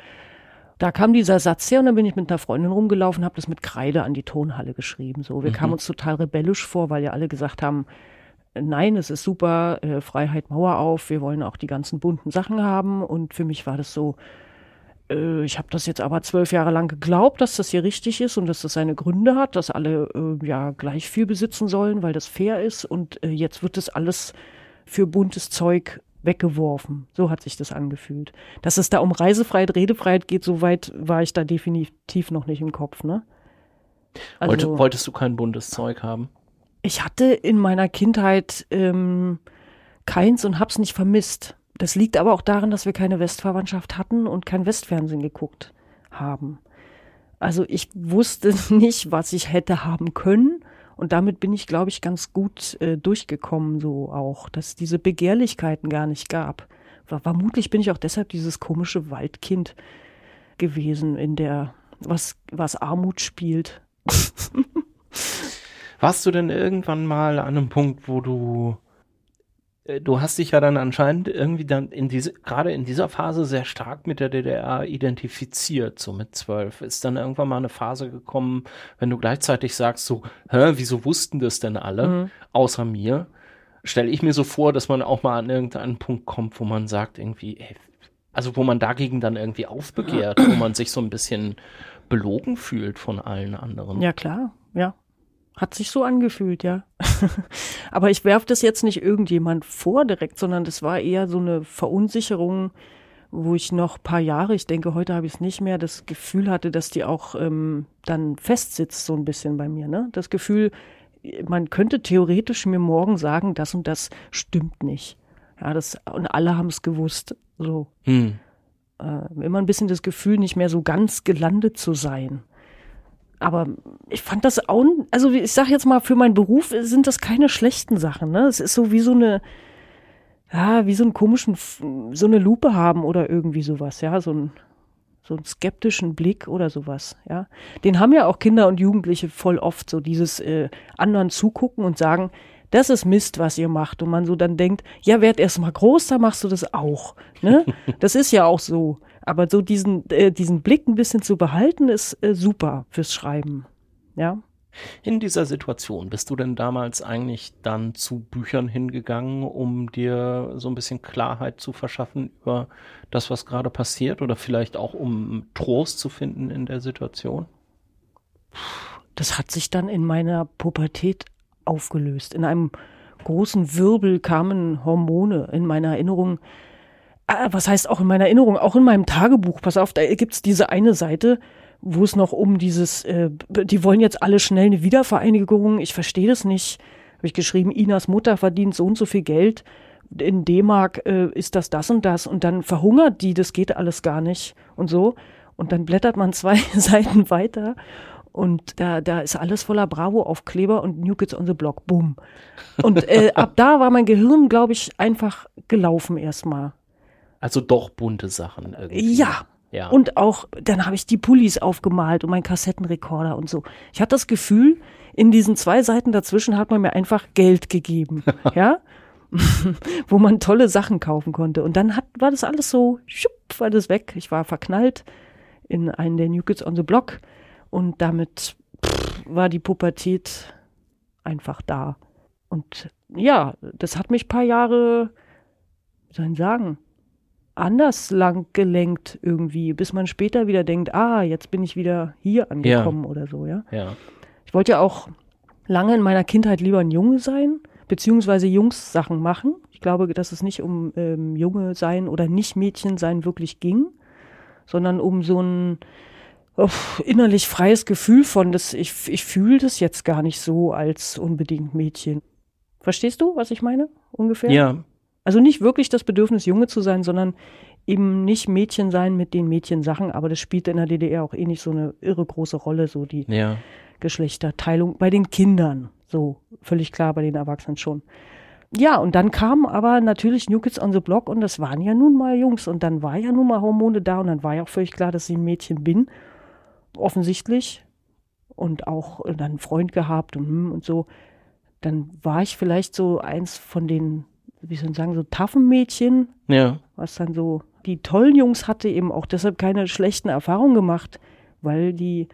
Da kam dieser Satz her und dann bin ich mit einer Freundin rumgelaufen, habe das mit Kreide an die Tonhalle geschrieben. So, wir kamen uns total rebellisch vor, weil ja alle gesagt haben, nein, es ist super, äh, Freiheit, Mauer auf, wir wollen auch die ganzen bunten Sachen haben. Und für mich war das so, äh, ich habe das jetzt aber zwölf Jahre lang geglaubt, dass das hier richtig ist und dass das seine Gründe hat, dass alle äh, ja gleich viel besitzen sollen, weil das fair ist. Und äh, jetzt wird das alles für buntes Zeug weggeworfen. So hat sich das angefühlt. Dass es da um Reisefreiheit, Redefreiheit geht, so weit war ich da definitiv noch nicht im Kopf, ne? Also, Wollte, wolltest du kein buntes Zeug haben? Ich hatte in meiner Kindheit ähm, keins und hab's nicht vermisst. Das liegt aber auch daran, dass wir keine Westverwandtschaft hatten und kein Westfernsehen geguckt haben. Also ich wusste [laughs] nicht, was ich hätte haben können. Und damit bin ich, glaube ich, ganz gut äh, durchgekommen, so auch, dass es diese Begehrlichkeiten gar nicht gab. Vermutlich bin ich auch deshalb dieses komische Waldkind gewesen, in der, was, was Armut spielt. [laughs] Warst du denn irgendwann mal an einem Punkt, wo du äh, du hast dich ja dann anscheinend irgendwie dann in diese, gerade in dieser Phase sehr stark mit der DDR identifiziert, so mit zwölf. Ist dann irgendwann mal eine Phase gekommen, wenn du gleichzeitig sagst, so, hä, wieso wussten das denn alle, mhm. außer mir? Stelle ich mir so vor, dass man auch mal an irgendeinen Punkt kommt, wo man sagt, irgendwie, ey, also wo man dagegen dann irgendwie aufbegehrt, wo man sich so ein bisschen belogen fühlt von allen anderen. Ja, klar, ja. Hat sich so angefühlt, ja. [laughs] Aber ich werfe das jetzt nicht irgendjemand vor direkt, sondern das war eher so eine Verunsicherung, wo ich noch paar Jahre, ich denke, heute habe ich es nicht mehr, das Gefühl hatte, dass die auch ähm, dann festsitzt, so ein bisschen bei mir. Ne? Das Gefühl, man könnte theoretisch mir morgen sagen, das und das stimmt nicht. Ja, das, und alle haben es gewusst. So. Hm. Äh, immer ein bisschen das Gefühl, nicht mehr so ganz gelandet zu sein aber ich fand das auch, also ich sag jetzt mal, für meinen Beruf sind das keine schlechten Sachen. Ne? Es ist so wie so eine, ja, wie so einen komischen, so eine Lupe haben oder irgendwie sowas, ja, so ein so einen skeptischen Blick oder sowas, ja. Den haben ja auch Kinder und Jugendliche voll oft, so dieses äh, anderen zugucken und sagen, das ist Mist, was ihr macht. Und man so dann denkt, ja, werd erst mal groß, da machst du das auch. Ne? [laughs] das ist ja auch so. Aber so diesen, äh, diesen Blick ein bisschen zu behalten, ist äh, super fürs Schreiben. Ja. In dieser Situation bist du denn damals eigentlich dann zu Büchern hingegangen, um dir so ein bisschen Klarheit zu verschaffen über das, was gerade passiert oder vielleicht auch um Trost zu finden in der Situation? Das hat sich dann in meiner Pubertät aufgelöst. In einem großen Wirbel kamen Hormone in meiner Erinnerung äh, was heißt auch in meiner Erinnerung, auch in meinem Tagebuch, pass auf, da gibt's diese eine Seite, wo es noch um dieses, äh, die wollen jetzt alle schnell eine Wiedervereinigung, ich verstehe das nicht. Habe ich geschrieben, Inas Mutter verdient so und so viel Geld, in D-Mark äh, ist das das und das und dann verhungert die, das geht alles gar nicht und so. Und dann blättert man [laughs] zwei Seiten weiter und da, da ist alles voller Bravo-Aufkleber und New Kids on the Block, boom. Und äh, ab da war mein Gehirn, glaube ich, einfach gelaufen erstmal. Also doch bunte Sachen irgendwie. Ja. Ja. Und auch, dann habe ich die Pullis aufgemalt und meinen Kassettenrekorder und so. Ich hatte das Gefühl, in diesen zwei Seiten dazwischen hat man mir einfach Geld gegeben. [laughs] ja. [laughs] Wo man tolle Sachen kaufen konnte. Und dann hat, war das alles so, schupp, war das weg. Ich war verknallt in einen der New Kids on the Block und damit pff, war die Pubertät einfach da. Und ja, das hat mich paar Jahre, wie soll ich sagen, anders lang gelenkt irgendwie, bis man später wieder denkt, ah, jetzt bin ich wieder hier angekommen ja. oder so, ja. ja. Ich wollte ja auch lange in meiner Kindheit lieber ein Junge sein, beziehungsweise Jungs Sachen machen. Ich glaube, dass es nicht um ähm, Junge sein oder nicht Mädchen sein wirklich ging, sondern um so ein oh, innerlich freies Gefühl von, dass ich, ich fühle das jetzt gar nicht so als unbedingt Mädchen. Verstehst du, was ich meine? Ungefähr? Ja, also nicht wirklich das Bedürfnis, Junge zu sein, sondern eben nicht Mädchen sein mit den Mädchensachen, aber das spielt in der DDR auch eh nicht so eine irre große Rolle, so die ja. Geschlechterteilung bei den Kindern. So, völlig klar, bei den Erwachsenen schon. Ja, und dann kam aber natürlich New Kids on the Block und das waren ja nun mal Jungs und dann war ja nun mal Hormone da und dann war ja auch völlig klar, dass ich ein Mädchen bin. Offensichtlich. Und auch dann einen Freund gehabt und, hm, und so. Dann war ich vielleicht so eins von den wie soll ich sagen, so Taffenmädchen. Ja. Was dann so die tollen Jungs hatte, eben auch deshalb keine schlechten Erfahrungen gemacht, weil die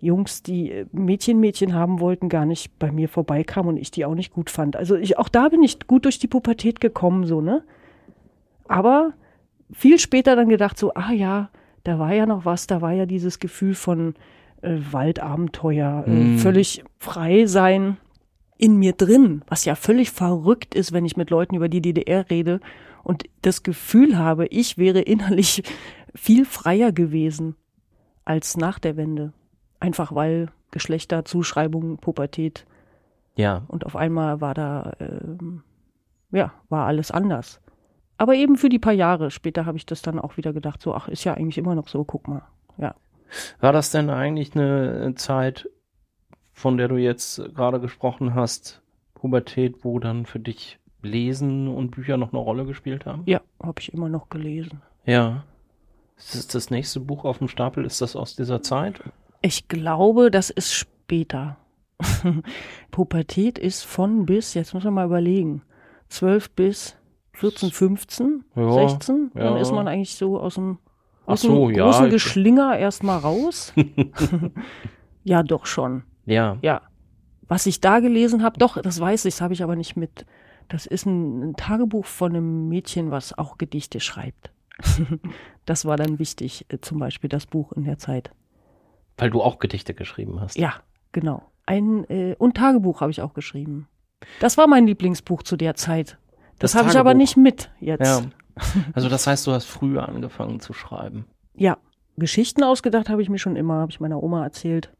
Jungs, die Mädchen Mädchen haben wollten, gar nicht bei mir vorbeikamen und ich die auch nicht gut fand. Also ich, auch da bin ich gut durch die Pubertät gekommen, so, ne? Aber viel später dann gedacht, so, ah ja, da war ja noch was, da war ja dieses Gefühl von äh, Waldabenteuer, äh, mm. völlig frei sein, in mir drin, was ja völlig verrückt ist, wenn ich mit Leuten über die DDR rede und das Gefühl habe, ich wäre innerlich [laughs] viel freier gewesen als nach der Wende. Einfach weil Geschlechterzuschreibung, Pubertät. Ja. Und auf einmal war da, ähm, ja, war alles anders. Aber eben für die paar Jahre. Später habe ich das dann auch wieder gedacht, so, ach, ist ja eigentlich immer noch so, guck mal. Ja. War das denn eigentlich eine Zeit, von der du jetzt gerade gesprochen hast, Pubertät, wo dann für dich Lesen und Bücher noch eine Rolle gespielt haben? Ja, habe ich immer noch gelesen. Ja. Ist das, das nächste Buch auf dem Stapel? Ist das aus dieser Zeit? Ich glaube, das ist später. [laughs] Pubertät ist von bis, jetzt muss man mal überlegen, 12 bis 14, 15, Ja, 16. Dann ja. ist man eigentlich so aus dem, aus so, ja, großen ich- Geschlinger erstmal raus. [laughs] [laughs] ja, doch schon. Ja. Ja. Was ich da gelesen habe, doch, das weiß ich, das habe ich aber nicht mit. Das ist ein, ein Tagebuch von einem Mädchen, was auch Gedichte schreibt. [laughs] das war dann wichtig, äh, zum Beispiel das Buch in der Zeit. Weil du auch Gedichte geschrieben hast. Ja, genau. Ein äh, und Tagebuch habe ich auch geschrieben. Das war mein Lieblingsbuch zu der Zeit. Das, Das habe ich aber nicht mit jetzt. Ja. [laughs] Also das heißt, du hast früher angefangen zu schreiben. Ja, Geschichten ausgedacht habe ich mir schon immer, habe ich meiner Oma erzählt.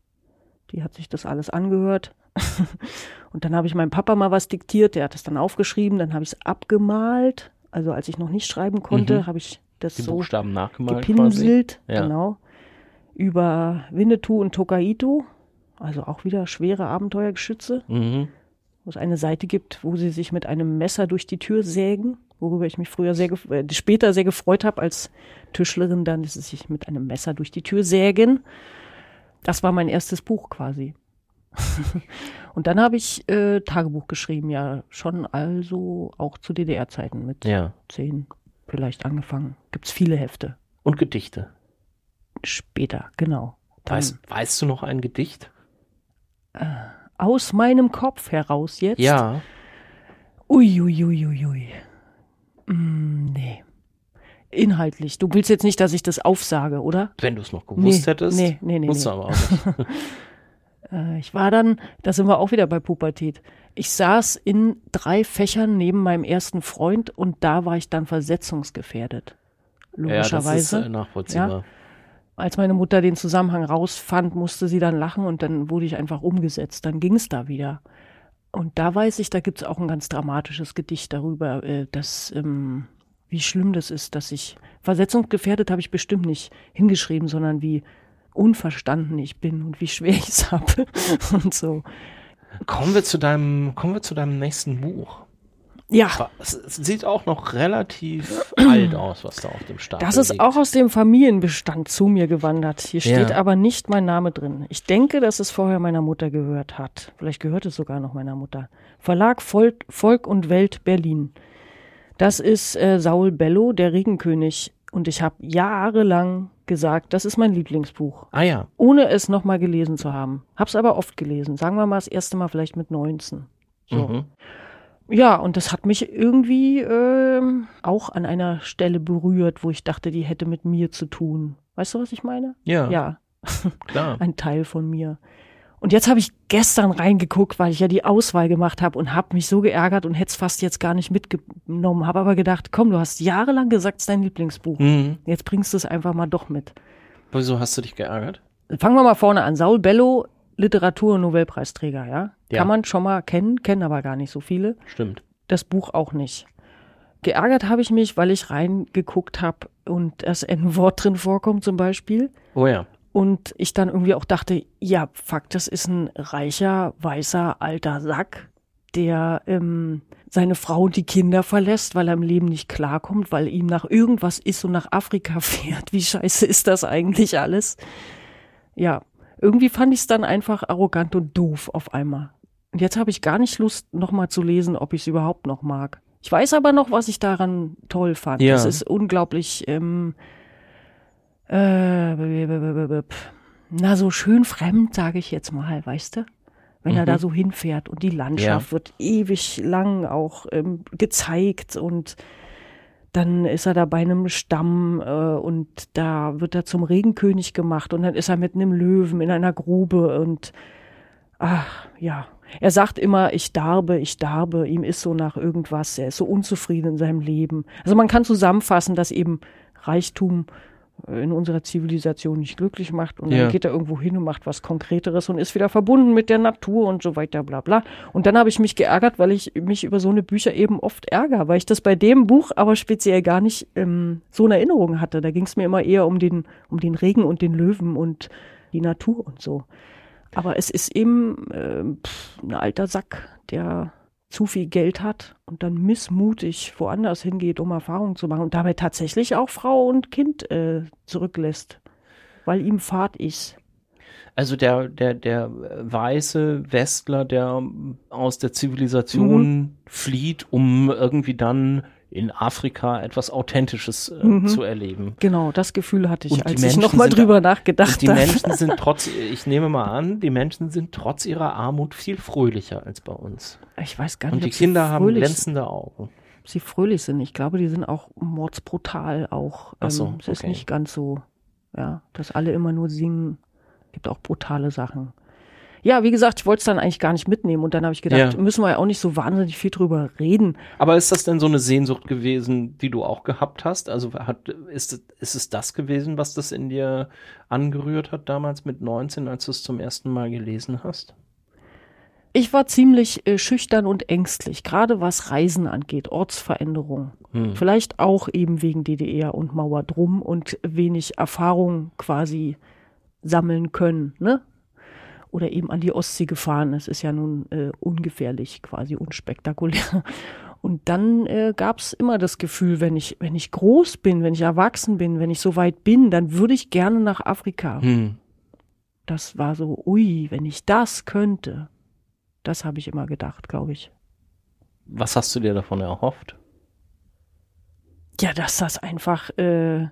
Die hat sich das alles angehört. [laughs] und dann habe ich meinem Papa mal was diktiert, der hat es dann aufgeschrieben, dann habe ich es abgemalt. Also als ich noch nicht schreiben konnte, Mhm. habe ich das Die so Buchstaben nachgemalt gepinselt, Ja. genau. Über Winnetou und Tokaito, also auch wieder schwere Abenteuergeschütze, Mhm. wo es eine Seite gibt, wo sie sich mit einem Messer durch die Tür sägen, worüber ich mich früher sehr äh, später sehr gefreut habe als Tischlerin dann, dass sie sich mit einem Messer durch die Tür sägen. Das war mein erstes Buch quasi. [laughs] und dann habe ich äh, Tagebuch geschrieben, ja, schon also auch zu DDR-Zeiten mit Ja. zehn vielleicht angefangen. Gibt's viele Hefte. Und Gedichte. Später, genau. Dann Weißt, weißt du noch ein Gedicht? aus meinem Kopf heraus jetzt. Ja. Uiuiuiui. Ui, ui, ui. Mm, nee. Inhaltlich. Du willst jetzt nicht, dass ich das aufsage, oder? Wenn du es noch gewusst Nee, hättest. nee, nee, nee, Musst nee. aber auch nicht. [laughs] [laughs] Äh, ich war dann, da sind wir auch wieder bei Pubertät. Ich saß in drei Fächern neben meinem ersten Freund und da war ich dann versetzungsgefährdet. ja, das ist Logischerweise. äh, nachvollziehbar. Als meine Mutter den Zusammenhang rausfand, musste sie dann lachen und dann wurde ich einfach umgesetzt. Dann ging es da wieder. Und da weiß ich, da gibt es auch ein ganz dramatisches Gedicht darüber, äh, dass, ähm, wie schlimm das ist, dass ich versetzungsgefährdet habe ich bestimmt nicht hingeschrieben, sondern wie unverstanden ich bin und wie schwer ich es habe und so. Kommen wir zu deinem, kommen wir zu deinem nächsten Buch. Ja, Es sieht auch noch relativ [clears throat] alt aus, was da auf dem Stapel das ist liegt. auch aus dem Familienbestand zu mir gewandert. Hier steht Ja. aber nicht mein Name drin. Ich denke, dass es vorher meiner Mutter gehört hat. Vielleicht gehört es sogar noch meiner Mutter. Verlag Volk, Volk und Welt Berlin. Das ist äh, Saul Bellow, der Regenkönig. Und ich habe jahrelang gesagt, das ist mein Lieblingsbuch, Ah ja. ohne es nochmal gelesen zu haben. Hab's aber oft gelesen. Sagen wir mal das erste Mal vielleicht mit 19. So. Mhm. Ja, und das hat mich irgendwie ähm, auch an einer Stelle berührt, wo ich dachte, die hätte mit mir zu tun. Weißt du, was ich meine? Ja, Ja, klar. [laughs] ein Teil von mir. Und jetzt habe ich gestern reingeguckt, weil ich ja die Auswahl gemacht habe und habe mich so geärgert und hätte es fast jetzt gar nicht mitgenommen. Habe aber gedacht, komm, du hast jahrelang gesagt, es ist dein Lieblingsbuch. Mhm. Jetzt bringst du es einfach mal doch mit. Wieso hast du dich geärgert? Fangen wir mal vorne an. Saul Bellow, Literatur- und Nobelpreisträger, ja? Ja. Kann man schon mal kennen, kennen aber gar nicht so viele. Stimmt. das Buch auch nicht. Geärgert habe ich mich, weil ich reingeguckt habe und das N-Wort drin vorkommt zum Beispiel. Oh ja. Und ich dann irgendwie auch dachte, ja, fuck, das ist ein reicher, weißer, alter Sack, der ähm, seine Frau und die Kinder verlässt, weil er im Leben nicht klarkommt, weil ihm nach irgendwas ist und nach Afrika [laughs] fährt. Wie scheiße ist das eigentlich alles? Ja, irgendwie fand ich es dann einfach arrogant und doof auf einmal. Und jetzt habe ich gar nicht Lust, nochmal zu lesen, ob ich es überhaupt noch mag. Ich weiß aber noch, was ich daran toll fand. Ja. Es ist unglaublich, ähm, äh, na, so schön fremd, sage ich jetzt mal, weißt du? Wenn er Mhm. da so hinfährt und die Landschaft wird ewig lang auch ähm, gezeigt und dann ist er da bei einem Stamm äh, und da wird er zum Regenkönig gemacht und dann ist er mit einem Löwen in einer Grube und ach ja, er sagt immer, ich darbe, ich darbe, ihm ist so nach irgendwas, er ist so unzufrieden in seinem Leben. Also man kann zusammenfassen, dass eben Reichtum in unserer Zivilisation nicht glücklich macht und dann Ja. geht er irgendwo hin und macht was Konkreteres und ist wieder verbunden mit der Natur und so weiter, bla bla. Und dann habe ich mich geärgert, weil ich mich über so eine Bücher eben oft ärgere, weil ich das bei dem Buch aber speziell gar nicht ähm, so in Erinnerung hatte. Da ging es mir immer eher um den, um den Regen und den Löwen und die Natur und so. Aber es ist eben ähm, pff, ein alter Sack, der zu viel Geld hat und dann missmutig woanders hingeht, um Erfahrungen zu machen und dabei tatsächlich auch Frau und Kind äh, zurücklässt, weil ihm Fahrt ist. Also der, der, der weiße Westler, der aus der Zivilisation flieht, um irgendwie dann in Afrika etwas Authentisches äh, zu erleben. Genau, das Gefühl hatte ich, Und als ich nochmal drüber nachgedacht Und die habe. Menschen sind [laughs] trotz, ich nehme mal an, die Menschen sind trotz ihrer Armut viel fröhlicher als bei uns. Ich weiß gar nicht, Und die Kinder haben glänzende Augen. ob sie fröhlich sind. Ich glaube, die sind auch mordsbrutal auch. Ach so, ähm, es ist okay. nicht ganz so, ja, dass alle immer nur singen. Gibt auch brutale Sachen. Ja, wie gesagt, ich wollte es dann eigentlich gar nicht mitnehmen und dann habe ich gedacht, Ja. müssen wir ja auch nicht so wahnsinnig viel drüber reden. Aber ist das denn so eine Sehnsucht gewesen, die du auch gehabt hast? Also hat, ist, es- ist es das gewesen, was das in dir angerührt hat damals mit 19, als du es zum ersten Mal gelesen hast? Ich war ziemlich äh, schüchtern und ängstlich, gerade was Reisen angeht, Ortsveränderung. Hm. Vielleicht auch eben wegen DDR und Mauer drum und wenig Erfahrung quasi sammeln können, ne? Oder eben an die Ostsee gefahren. Es ist ja nun äh, ungefährlich, quasi unspektakulär. Und dann äh, gab es immer das Gefühl, wenn ich, wenn ich groß bin, wenn ich erwachsen bin, wenn ich so weit bin, dann würde ich gerne nach Afrika. Hm. Das war so, ui, wenn ich das könnte. Das habe ich immer gedacht, glaube ich. Was hast du dir davon erhofft? Ja, dass das einfach, äh,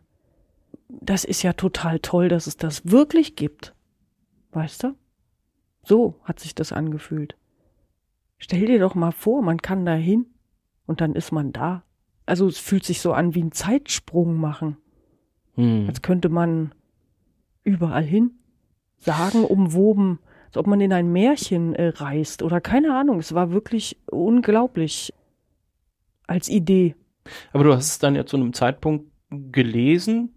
das ist ja total toll, dass es das wirklich gibt. Weißt du? So hat sich das angefühlt. Stell dir doch mal vor, man kann da hin und dann ist man da. Also es fühlt sich so an wie ein Zeitsprung machen. Hm. Als könnte man überall hin, sagen, umwoben, als ob man in ein Märchen äh, reist oder keine Ahnung. Es war wirklich unglaublich als Idee. Aber du hast es dann ja zu einem Zeitpunkt gelesen,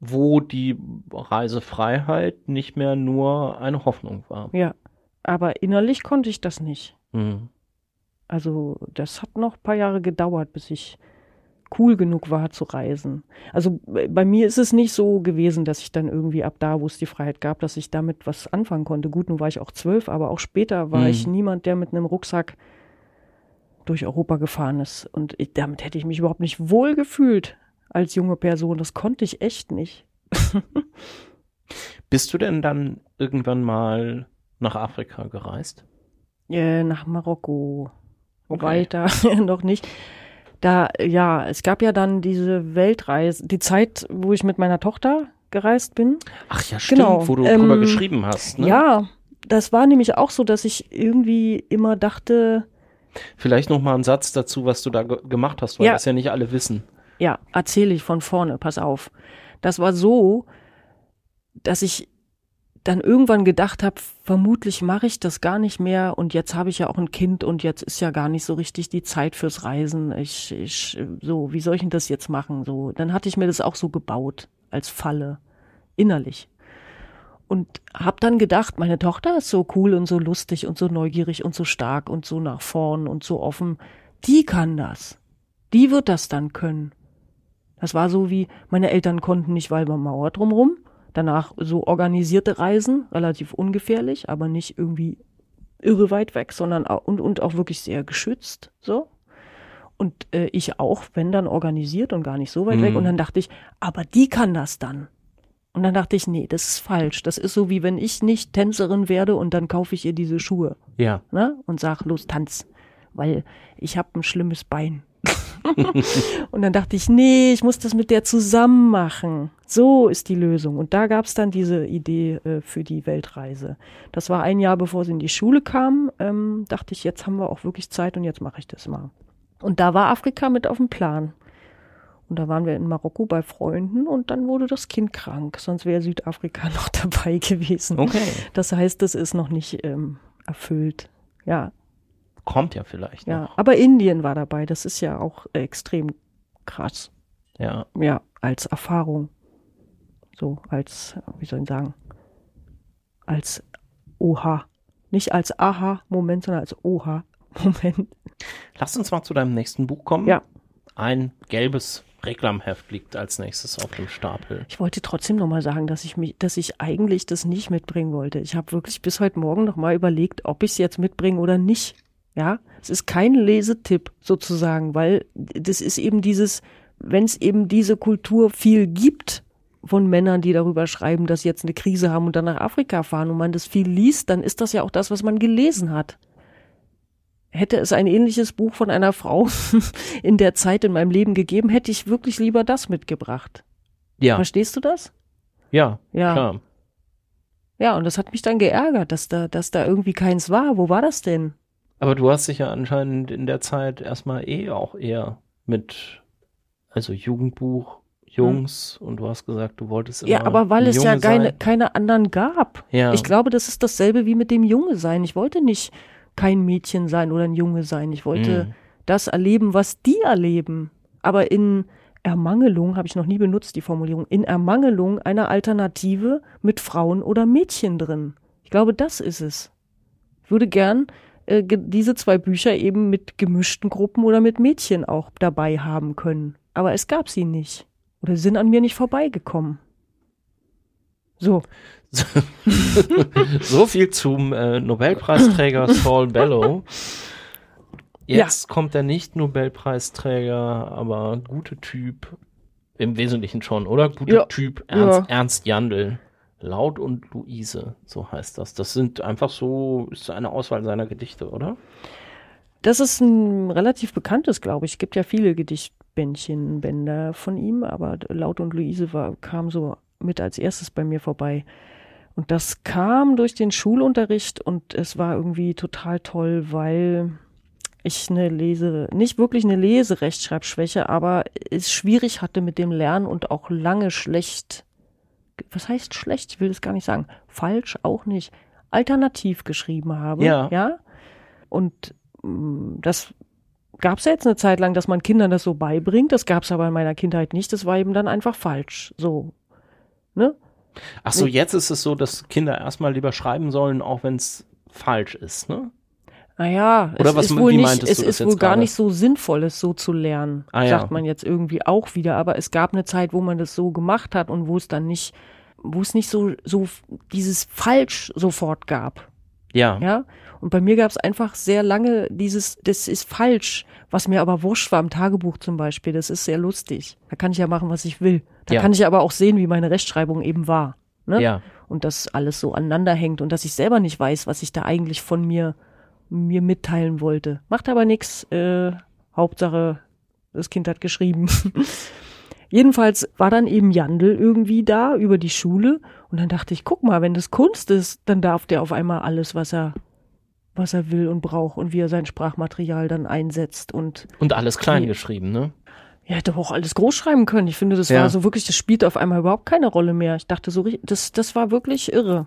wo die Reisefreiheit nicht mehr nur eine Hoffnung war. Ja, aber innerlich konnte ich das nicht. Hm. Also das hat noch ein paar Jahre gedauert, bis ich cool genug war zu reisen. Also bei bei mir ist es nicht so gewesen, dass ich dann irgendwie ab da, wo es die Freiheit gab, dass ich damit was anfangen konnte. Gut, nun war ich auch zwölf, aber auch später war Mhm. ich niemand, der mit einem Rucksack durch Europa gefahren ist. Und ich, damit hätte ich mich überhaupt nicht wohl gefühlt als junge Person. Das konnte ich echt nicht. [laughs] Bist du denn dann irgendwann mal nach Afrika gereist? Äh, nach Marokko. Okay. Weiter [laughs] noch nicht. Da, ja, es gab ja dann diese Weltreise, die Zeit, wo ich mit meiner Tochter gereist bin. Ach ja, stimmt, Genau, wo du ähm, drüber geschrieben hast. Ne? Ja, das war nämlich auch so, dass ich irgendwie immer dachte, Vielleicht noch mal einen Satz dazu, was du da ge gemacht hast, weil Ja. das ja nicht alle wissen. Ja, erzähle ich von vorne, pass auf. Das war so, dass ich dann irgendwann gedacht habe, vermutlich mache ich das gar nicht mehr und jetzt habe ich ja auch ein Kind und jetzt ist ja gar nicht so richtig die Zeit fürs Reisen. Ich, ich so, wie soll ich denn das jetzt machen? So, dann hatte ich mir das auch so gebaut als Falle innerlich. Und hab dann gedacht, meine Tochter ist so cool und so lustig und so neugierig und so stark und so nach vorn und so offen. Die kann das. Die wird das dann können. Das war so wie, meine Eltern konnten nicht Walmer Mauer drumrum. Danach so organisierte Reisen, relativ ungefährlich, aber nicht irgendwie irre weit weg, sondern auch, und, und auch wirklich sehr geschützt, so. Und äh, ich auch, wenn dann organisiert und gar nicht so weit weg. Mhm. Und dann dachte ich, aber die kann das dann. Und dann dachte ich, nee, das ist falsch. Das ist so wie wenn ich nicht Tänzerin werde und dann kaufe ich ihr diese Schuhe Ja. ne? und sag, los, tanz, weil ich habe ein schlimmes Bein. [laughs] und dann dachte ich, nee, ich muss das mit der zusammen machen. So ist die Lösung. Und da gab es dann diese Idee äh, für die Weltreise. Das war ein Jahr, bevor sie in die Schule kam. Ähm, dachte ich, jetzt haben wir auch wirklich Zeit und jetzt mache ich das mal. Und da war Afrika mit auf dem Plan. Und da waren wir in Marokko bei Freunden und dann wurde das Kind krank, sonst wäre Südafrika [laughs] noch dabei gewesen. Okay. Das heißt, es ist noch nicht ähm, erfüllt. Ja, Kommt ja vielleicht ja. noch. Aber Indien war dabei. Das ist ja auch extrem krass. Ja. Ja, als Erfahrung. So, als, wie soll ich sagen, als Oha. Nicht als Aha-Moment, sondern als Oha-Moment. Lass uns mal zu deinem nächsten Buch kommen. Ja. Ein gelbes Reklamheft liegt als nächstes auf dem Stapel. Ich wollte trotzdem nochmal sagen, dass ich mich, dass ich eigentlich das nicht mitbringen wollte. Ich habe wirklich bis heute Morgen nochmal überlegt, ob ich es jetzt mitbringe oder nicht. Ja, es ist kein Lesetipp sozusagen, weil das ist eben dieses, wenn es eben diese Kultur viel gibt von Männern, die darüber schreiben, dass sie jetzt eine Krise haben und dann nach Afrika fahren und man das viel liest, dann ist das ja auch das, was man gelesen hat. Hätte es ein ähnliches Buch von einer Frau [laughs] in der Zeit in meinem Leben gegeben, hätte ich wirklich lieber das mitgebracht. Ja. Verstehst du das? Ja, Ja. klar. Ja, und das hat mich dann geärgert, dass da, dass da irgendwie keins war. Wo war das denn? Aber du hast dich ja anscheinend in der Zeit erstmal eh auch eher mit, also Jugendbuch, Jungs und du hast gesagt, du wolltest immer Ja, aber weil es ja keine, keine anderen gab. Ja. Ich glaube, das ist dasselbe wie mit dem Junge sein. Ich wollte nicht kein Mädchen sein oder ein Junge sein. Ich wollte Mhm. das erleben, was die erleben. Aber in Ermangelung, habe ich noch nie benutzt, die Formulierung, in Ermangelung einer Alternative mit Frauen oder Mädchen drin. Ich glaube, das ist es. Ich würde gern äh, diese zwei Bücher eben mit gemischten Gruppen oder mit Mädchen auch dabei haben können. Aber es gab sie nicht. Oder sind an mir nicht vorbeigekommen. So. [laughs] so viel zum äh, Nobelpreisträger [laughs] Saul Bellow. Jetzt kommt der Nicht-Nobelpreisträger, aber gute Typ, im Wesentlichen schon, oder? Guter Ja. Typ, Ernst, Ja. Ernst Jandl. Laut und Luise, so heißt das. Das sind einfach so, ist eine Auswahl seiner Gedichte, oder? Das ist ein relativ bekanntes, glaube ich. Es gibt ja viele Gedichtbändchen, Bänder von ihm, aber Laut und Luise war, kam so mit als erstes bei mir vorbei. Und das kam durch den Schulunterricht und es war irgendwie total toll, weil ich eine Lese, nicht wirklich eine Leserechtschreibschwäche, aber es schwierig hatte mit dem Lernen und auch lange schlecht, was heißt schlecht? Ich will das gar nicht sagen. Falsch auch nicht. Alternativ geschrieben habe. Ja. Ja. Und mm, das gab es ja jetzt eine Zeit lang, dass man Kindern das so beibringt. Das gab es aber in meiner Kindheit nicht. Das war eben dann einfach falsch. So. Ne? Ach so, jetzt ist es so, dass Kinder erstmal lieber schreiben sollen, auch wenn es falsch ist, ne? Naja, Oder es was- ist wohl nicht, es ist wohl gar gerade? nicht so sinnvoll, es so zu lernen, Ah, ja. sagt man jetzt irgendwie auch wieder. Aber es gab eine Zeit, wo man das so gemacht hat und wo es dann nicht, wo es nicht so, so dieses falsch sofort gab. Ja. Ja. Und bei mir gab es einfach sehr lange dieses, das ist falsch, was mir aber wurscht war im Tagebuch zum Beispiel. Das ist sehr lustig. Da kann ich ja machen, was ich will. Da Ja. kann ich aber auch sehen, wie meine Rechtschreibung eben war. Ne? Ja. Und dass alles so aneinander hängt und dass ich selber nicht weiß, was ich da eigentlich von mir, mir mitteilen wollte. Macht aber nichts. Äh, Hauptsache, das Kind hat geschrieben. [laughs] Jedenfalls war dann eben Jandl irgendwie da über die Schule und dann dachte ich, guck mal, wenn das Kunst ist, dann darf der auf einmal alles, was er, was er will und braucht und wie er sein Sprachmaterial dann einsetzt und Und alles klein Wie- geschrieben, ne? er hätte auch alles groß schreiben können. Ich finde, das Ja. war so wirklich, das spielt auf einmal überhaupt keine Rolle mehr. Ich dachte so, das, das war wirklich irre.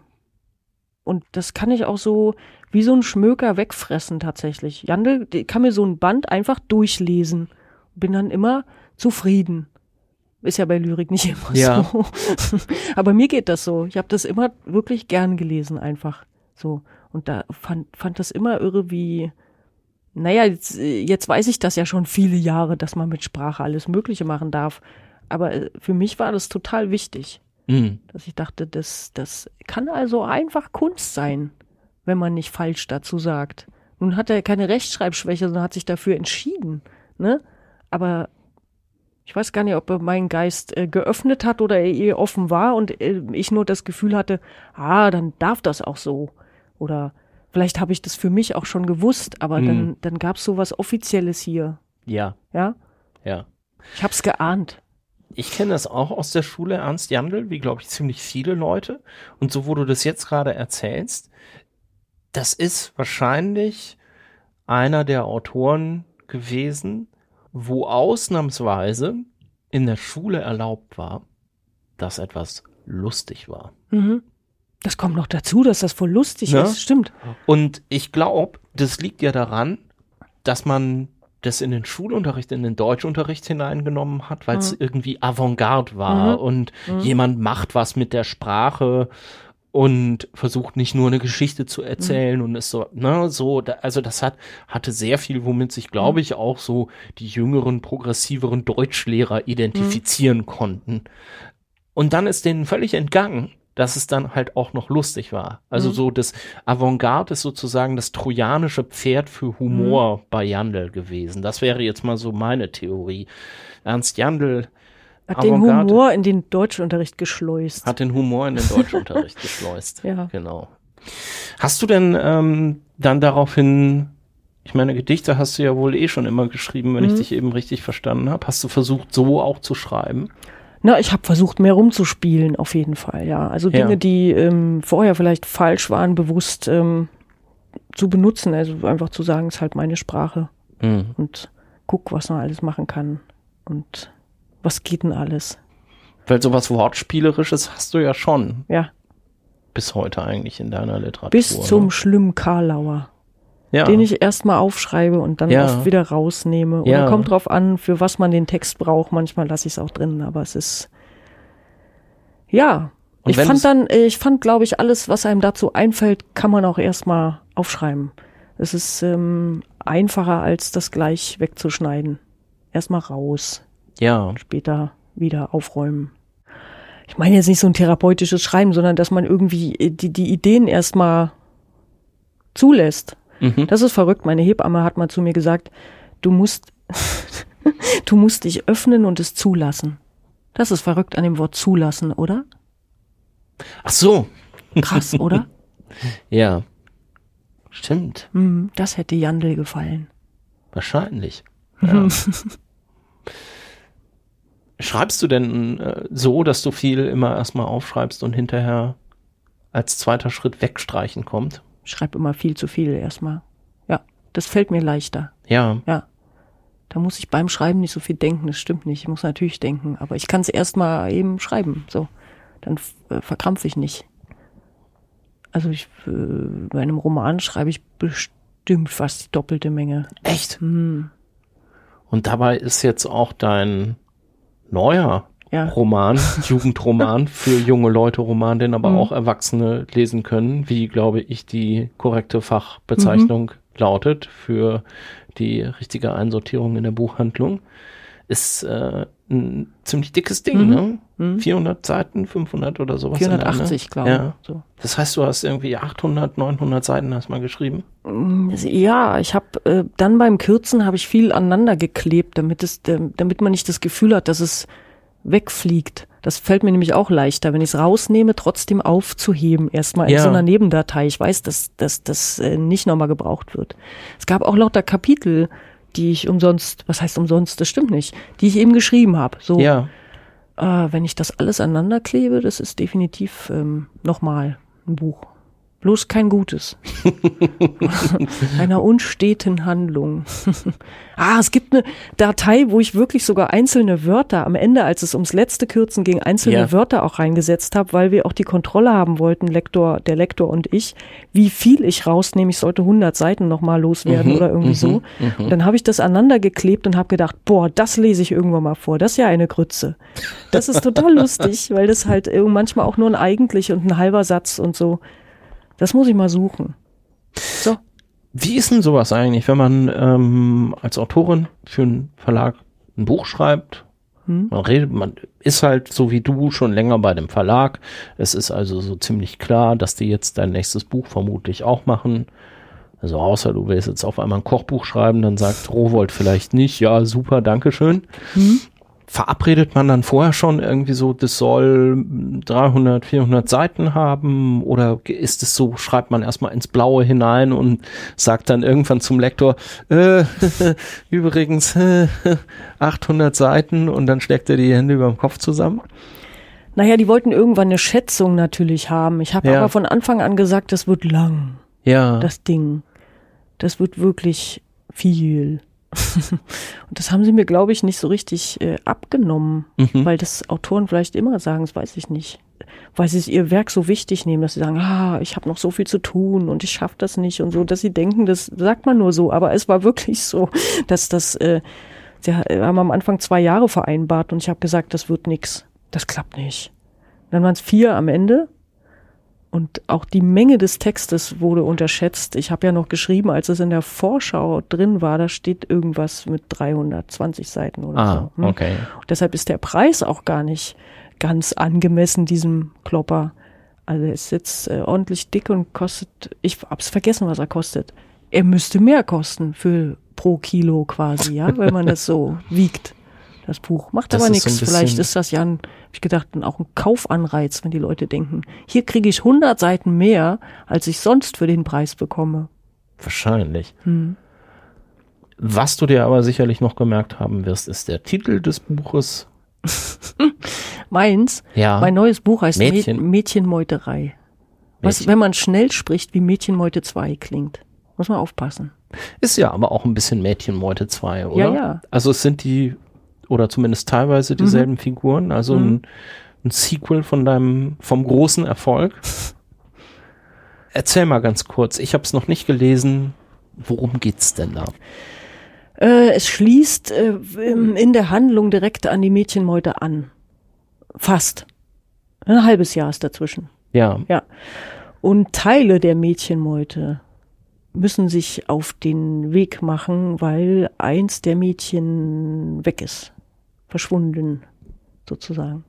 Und das kann ich auch so wie so ein Schmöker wegfressen tatsächlich. Jandl kann mir so ein Band einfach durchlesen. Bin dann immer zufrieden. Ist ja bei Lyrik nicht immer Ja. so. [laughs] Aber mir geht das so. Ich habe das immer wirklich gern gelesen einfach. So. Und da fand, fand das immer irre, wie, naja, jetzt, jetzt weiß ich das ja schon viele Jahre, dass man mit Sprache alles Mögliche machen darf. Aber äh, für mich war das total wichtig, Mhm. dass ich dachte, das, das kann also einfach Kunst sein, wenn man nicht falsch dazu sagt. Nun hat er keine Rechtschreibschwäche, sondern hat sich dafür entschieden. Ne? Aber ich weiß gar nicht, ob er meinen Geist äh, geöffnet hat oder er eher offen war und äh, ich nur das Gefühl hatte, ah, dann darf das auch so. Oder vielleicht habe ich das für mich auch schon gewusst, aber Mhm. dann, dann gab es so was Offizielles hier. Ja, Ja, ja. ich habe es geahnt. Ich kenne das auch aus der Schule, Ernst Jandl, wie glaube ich ziemlich viele Leute. Und so, wo du das jetzt gerade erzählst, das ist wahrscheinlich einer der Autoren gewesen, wo ausnahmsweise in der Schule erlaubt war, dass etwas lustig war. Mhm. Das kommt noch dazu, dass das voll lustig Ja. ist. Stimmt. Und ich glaube, das liegt ja daran, dass man das in den Schulunterricht, in den Deutschunterricht hineingenommen hat, weil es irgendwie Avantgarde war Mhm. und jemand macht was mit der Sprache und versucht nicht nur eine Geschichte zu erzählen und ist so, ne, so, da, also das hat, hatte sehr viel, womit sich, glaube ich, auch so die jüngeren, progressiveren Deutschlehrer identifizieren konnten. Und dann ist denen völlig entgangen, dass es dann halt auch noch lustig war. Also so das Avantgarde ist sozusagen das trojanische Pferd für Humor bei Jandl gewesen. Das wäre jetzt mal so meine Theorie. Ernst Jandl Hat den. Humor in den Deutschunterricht geschleust. hat den Humor in den Deutschunterricht [laughs] geschleust. Ja. Genau. Hast du denn ähm, dann daraufhin, ich meine, Gedichte hast du ja wohl eh schon immer geschrieben, wenn ich dich eben richtig verstanden habe. Hast du versucht, so auch zu schreiben? Na, ich habe versucht, mehr rumzuspielen, auf jeden Fall, ja. Also Ja. Dinge, die ähm, vorher vielleicht falsch waren, bewusst ähm, zu benutzen. Also einfach zu sagen, ist halt meine Sprache Mhm. und guck, was man alles machen kann und was geht denn alles. Weil sowas Wortspielerisches hast du ja schon Ja, bis heute eigentlich in deiner Literatur. bis zum ne? schlimmen Karlauer, ja. den ich erstmal aufschreibe und dann Ja. oft wieder rausnehme. Ja. Oder kommt drauf an, für was man den Text braucht. Manchmal lasse ich es auch drin, aber es ist ja. Und ich fand dann, ich fand, glaube ich, alles, was einem dazu einfällt, kann man auch erstmal aufschreiben. Es ist ähm, einfacher, als das gleich wegzuschneiden. Erstmal raus, ja. später wieder aufräumen. Ich meine jetzt nicht so ein therapeutisches Schreiben, sondern dass man irgendwie äh, die, die Ideen erstmal zulässt. Mhm. Das ist verrückt. Meine Hebamme hat mal zu mir gesagt, du musst, [laughs] du musst dich öffnen und es zulassen. Das ist verrückt an dem Wort zulassen, oder? Ach so. Krass, oder? [laughs] Ja. Stimmt. Hm, das hätte Jandl gefallen. Wahrscheinlich. Ja. [laughs] Schreibst du denn äh, so, dass du viel immer erstmal aufschreibst und hinterher als zweiter Schritt wegstreichen kommt? Ich schreibe immer viel zu viel erstmal. Ja, das fällt mir leichter. Ja. Ja. Da muss ich beim Schreiben nicht so viel denken, das stimmt nicht. Ich muss natürlich denken, aber ich kann es erstmal eben schreiben. So. Dann äh, verkrampfe ich nicht. Also ich, äh, bei einem Roman schreibe ich bestimmt fast die doppelte Menge. Echt? Hm, Und dabei ist jetzt auch dein neuer ja. Roman, [laughs] Jugendroman für junge Leute Roman, den aber Mhm. auch Erwachsene lesen können, wie glaube ich die korrekte Fachbezeichnung Mhm. lautet für die richtige Einsortierung in der Buchhandlung. Ist äh, ein ziemlich dickes Ding, Mhm. ne? Mhm. 400 Seiten, 500 oder sowas. in der, ne? 480, glaube ich. Ja. So. Das heißt, du hast irgendwie 800, 900 Seiten hast mal geschrieben. Ja, ich habe äh, dann beim Kürzen habe ich viel aneinander geklebt, damit es, ähm, damit man nicht das Gefühl hat, dass es wegfliegt. Das fällt mir nämlich auch leichter, wenn ich es rausnehme, trotzdem aufzuheben, erstmal in Ja. so einer Nebendatei. Ich weiß, dass dass das äh, nicht nochmal gebraucht wird. Es gab auch lauter Kapitel, die ich umsonst, was heißt umsonst, das stimmt nicht, die ich eben geschrieben habe. So, Ja. äh, wenn ich das alles aneinander klebe, das ist definitiv ähm, nochmal ein Buch. Bloß kein gutes. [laughs] Einer unsteten Handlung. [laughs] ah, es gibt eine Datei, wo ich wirklich sogar einzelne Wörter am Ende, als es ums letzte Kürzen ging, einzelne Ja. Wörter auch reingesetzt habe, weil wir auch die Kontrolle haben wollten, Lektor, der Lektor und ich, wie viel ich rausnehme. Ich sollte 100 Seiten nochmal loswerden Mhm, oder irgendwie mhm, so. Und dann habe ich das aneinander geklebt und habe gedacht, boah, das lese ich irgendwann mal vor. Das ist ja eine Grütze. Das ist total [laughs] lustig, weil das halt irgend- manchmal auch nur ein eigentlich und ein halber Satz und so. Das muss ich mal suchen. So. Wie ist denn sowas eigentlich, wenn man ähm, als Autorin für einen Verlag ein Buch schreibt? Hm? Man redet, man ist halt so wie du schon länger bei dem Verlag. Es ist also so ziemlich klar, dass die jetzt dein nächstes Buch vermutlich auch machen. Also außer du willst jetzt auf einmal ein Kochbuch schreiben, dann sagt Rowold vielleicht nicht, ja super, Dankeschön. Verabredet man dann vorher schon irgendwie so, das soll 300, 400 Seiten haben oder ist es so, schreibt man erstmal ins Blaue hinein und sagt dann irgendwann zum Lektor, äh, [laughs] übrigens äh, 800 Seiten und dann schlägt er die Hände über dem Kopf zusammen? Naja, die wollten irgendwann eine Schätzung natürlich haben. Ich habe Ja. aber von Anfang an gesagt, das wird lang, Ja, das Ding. Das wird wirklich viel. Und das haben sie mir, glaube ich, nicht so richtig äh, abgenommen, mhm. weil das Autoren vielleicht immer sagen, das weiß ich nicht. Weil sie ihr Werk so wichtig nehmen, dass sie sagen, ah, ich habe noch so viel zu tun und ich schaffe das nicht und so, dass sie denken, das sagt man nur so. Aber es war wirklich so, dass das, äh, sie haben am Anfang zwei Jahre vereinbart und ich habe gesagt, das wird nix. Das klappt nicht. Dann waren es vier am Ende und auch die Menge des Textes wurde unterschätzt. Ich habe ja noch geschrieben, als es in der Vorschau drin war, da steht irgendwas mit 320 Seiten oder ah, so. Hm? Okay. Und deshalb ist der Preis auch gar nicht ganz angemessen diesem Klopper. Also er ist jetzt äh, ordentlich dick und kostet, ich hab's vergessen, was er kostet. Er müsste mehr kosten für pro Kilo quasi, ja, wenn man das so [laughs] wiegt das Buch. Macht das aber nichts. So Vielleicht ist das ja ein, hab ich gedacht, auch ein Kaufanreiz, wenn die Leute denken, hier kriege ich 100 Seiten mehr, als ich sonst für den Preis bekomme. Wahrscheinlich. Hm. Was du dir aber sicherlich noch gemerkt haben wirst, ist der Titel des Buches. [laughs] Meins? Ja. Mein neues Buch heißt Mädchen. Mädchenmeuterei. Was, Mädchen. wenn man schnell spricht, wie Mädchenmeute 2 klingt. Muss man aufpassen. Ist ja aber auch ein bisschen Mädchenmeute 2, oder? Ja, ja. Also es sind die oder zumindest teilweise dieselben mhm. Figuren, also mhm. ein, ein Sequel von deinem, vom großen Erfolg. Erzähl mal ganz kurz, ich habe es noch nicht gelesen. Worum geht's denn da? Äh, es schließt äh, in der Handlung direkt an die Mädchenmeute an. Fast. Ein halbes Jahr ist dazwischen. Ja. Ja. Und Teile der Mädchenmeute müssen sich auf den Weg machen, weil eins der Mädchen weg ist verschwunden, sozusagen.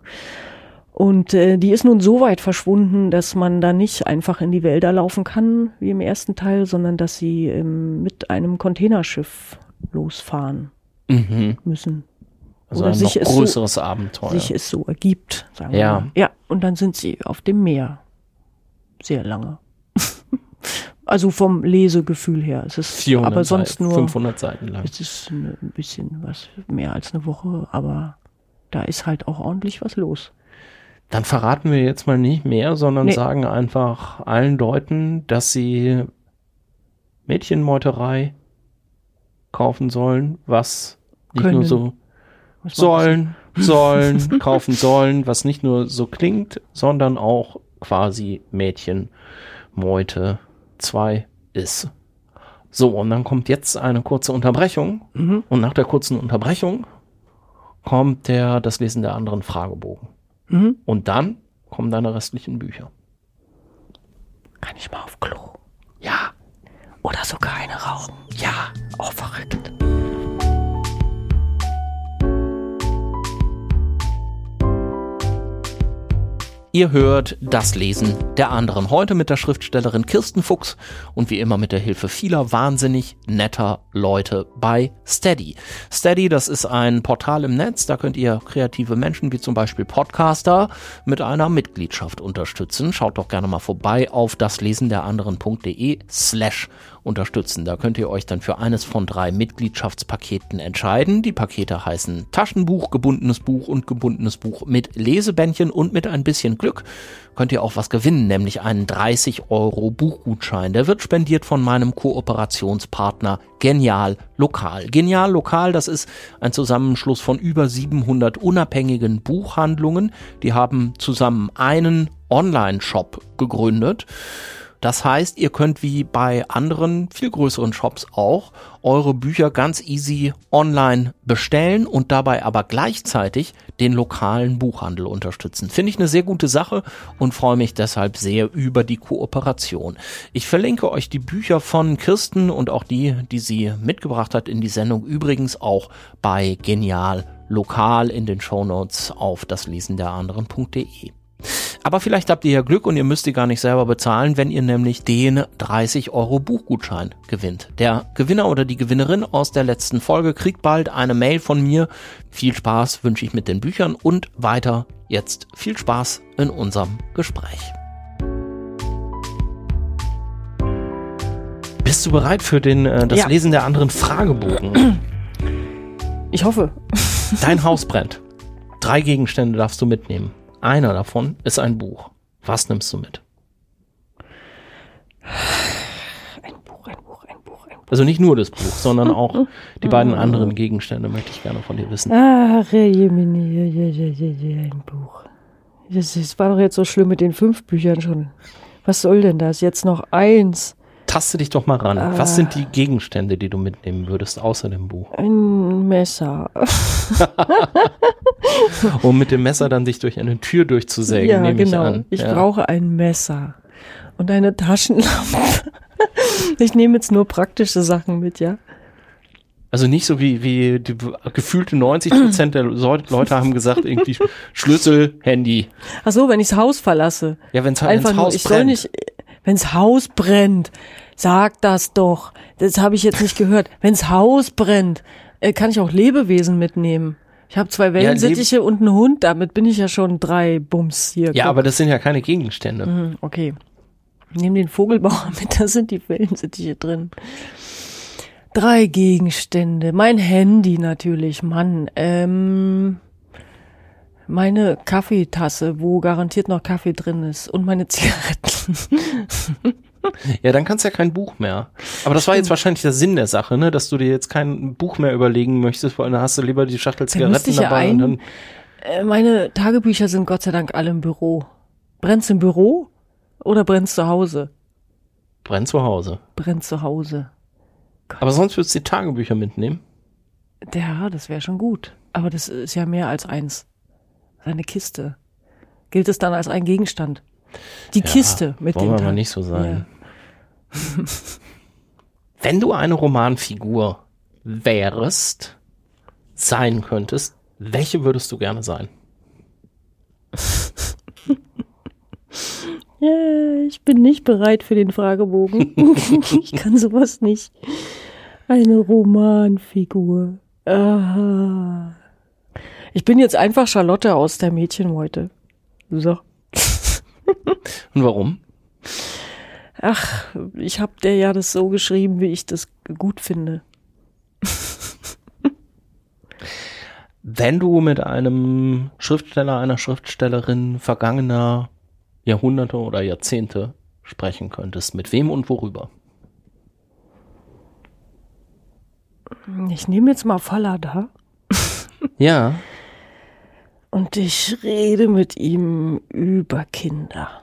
Und äh, die ist nun so weit verschwunden, dass man da nicht einfach in die Wälder laufen kann, wie im ersten Teil, sondern dass sie ähm, mit einem Containerschiff losfahren mhm. müssen. Also Oder ein sich noch größeres so, Abenteuer. Sich es so ergibt, sagen ja. wir mal. Ja, und dann sind sie auf dem Meer. Sehr lange. [laughs] Also vom Lesegefühl her. Es ist aber sonst nur 500 Seiten lang. Es ist ein bisschen was mehr als eine Woche, aber da ist halt auch ordentlich was los. Dann verraten wir jetzt mal nicht mehr, sondern nee. sagen einfach allen Leuten, dass sie Mädchenmeuterei kaufen sollen, was nicht Können. nur so sollen, sollen, [laughs] kaufen sollen, was nicht nur so klingt, sondern auch quasi Mädchenmeute 2 ist. So, und dann kommt jetzt eine kurze Unterbrechung. Mhm. Und nach der kurzen Unterbrechung kommt der das Lesen der anderen Fragebogen. Mhm. Und dann kommen deine restlichen Bücher. Kann ich mal auf Klo? Ja. Oder sogar eine rauchen? Ja. Oh, verrückt. Ihr hört das Lesen der anderen. Heute mit der Schriftstellerin Kirsten Fuchs und wie immer mit der Hilfe vieler wahnsinnig netter Leute bei Steady. Steady, das ist ein Portal im Netz, da könnt ihr kreative Menschen wie zum Beispiel Podcaster mit einer Mitgliedschaft unterstützen. Schaut doch gerne mal vorbei auf daslesenderanderen.de slash unterstützen. Da könnt ihr euch dann für eines von drei Mitgliedschaftspaketen entscheiden. Die Pakete heißen Taschenbuch, gebundenes Buch und gebundenes Buch mit Lesebändchen und mit ein bisschen Glück könnt ihr auch was gewinnen, nämlich einen 30 Euro Buchgutschein. Der wird spendiert von meinem Kooperationspartner Genial Lokal. Genial Lokal, das ist ein Zusammenschluss von über 700 unabhängigen Buchhandlungen. Die haben zusammen einen Online-Shop gegründet das heißt, ihr könnt wie bei anderen viel größeren Shops auch eure Bücher ganz easy online bestellen und dabei aber gleichzeitig den lokalen Buchhandel unterstützen. Finde ich eine sehr gute Sache und freue mich deshalb sehr über die Kooperation. Ich verlinke euch die Bücher von Kirsten und auch die, die sie mitgebracht hat in die Sendung übrigens auch bei Genial lokal in den Shownotes auf das Lesen der anderen.de. Aber vielleicht habt ihr ja Glück und ihr müsst die gar nicht selber bezahlen, wenn ihr nämlich den 30 Euro Buchgutschein gewinnt. Der Gewinner oder die Gewinnerin aus der letzten Folge kriegt bald eine Mail von mir. Viel Spaß wünsche ich mit den Büchern und weiter jetzt viel Spaß in unserem Gespräch. Bist du bereit für den, äh, das ja. Lesen der anderen Fragebogen? Ich hoffe. Dein Haus brennt. Drei Gegenstände darfst du mitnehmen. Einer davon ist ein Buch. Was nimmst du mit? Ein Buch, ein Buch, ein Buch, ein Also nicht nur das Buch, sondern [laughs] auch die beiden anderen Gegenstände möchte ich gerne von dir wissen. Ach, ein Buch. Das, das war doch jetzt so schlimm mit den fünf Büchern schon. Was soll denn das? Jetzt noch eins. Taste dich doch mal ran. Was sind die Gegenstände, die du mitnehmen würdest, außer dem Buch? Ein Messer. [laughs] Um mit dem Messer dann sich durch eine Tür durchzusägen, ja, nehme genau. ich an. Ich ja. brauche ein Messer und eine Taschenlampe. [laughs] ich nehme jetzt nur praktische Sachen mit, ja. Also nicht so wie, wie die gefühlte 90 Prozent der Leute haben gesagt, irgendwie [laughs] Schlüssel, Handy. Ach so, wenn ich das Haus verlasse. Ja, wenn's, Einfach wenn's nur, Haus ich brennt. soll nicht, wenn's Haus brennt, sag das doch. Das habe ich jetzt nicht gehört. Wenn's Haus brennt, äh, kann ich auch Lebewesen mitnehmen. Ich habe zwei Wellensittiche und einen Hund, damit bin ich ja schon drei Bums hier. Ja, Guck. aber das sind ja keine Gegenstände. Hm, Okay. Nimm den Vogelbauer [laughs] mit, da sind die Wellensittiche drin. Drei Gegenstände. Mein Handy natürlich, Mann. Ähm, meine Kaffeetasse, wo garantiert noch Kaffee drin ist. Und meine Zigaretten. [laughs] Ja, dann kannst du ja kein Buch mehr. Aber das war jetzt wahrscheinlich der Sinn der Sache, ne? Dass du dir jetzt kein Buch mehr überlegen möchtest, weil dann hast du lieber die Schachtel Zigaretten ich ja dabei und ein- dann. Äh, meine Tagebücher sind Gott sei Dank alle im Büro. Brennt's im Büro oder brennt's zu Hause? Brenn zu Hause. Brennt zu Hause. Aber sonst würdest du die Tagebücher mitnehmen. Ja, das wäre schon gut. Aber das ist ja mehr als eins. Eine Kiste. Gilt es dann als ein Gegenstand? Die Kiste mit Wollen den wir mal Tag- nicht so sein. [laughs] Wenn du eine Romanfigur wärst, sein könntest, welche würdest du gerne sein? [laughs] Ja, ich bin nicht bereit für den Fragebogen. [laughs] ich kann sowas nicht. Eine Romanfigur. Aha. Ich bin jetzt einfach Charlotte aus der Mädchenmeute. So. Und warum? Ach, ich hab der ja das so geschrieben, wie ich das gut finde. [laughs] Wenn du mit einem Schriftsteller, einer Schriftstellerin vergangener Jahrhunderte oder Jahrzehnte sprechen könntest, mit wem und worüber? Ich nehme jetzt mal Fallada Ja, und ich rede mit ihm über Kinder.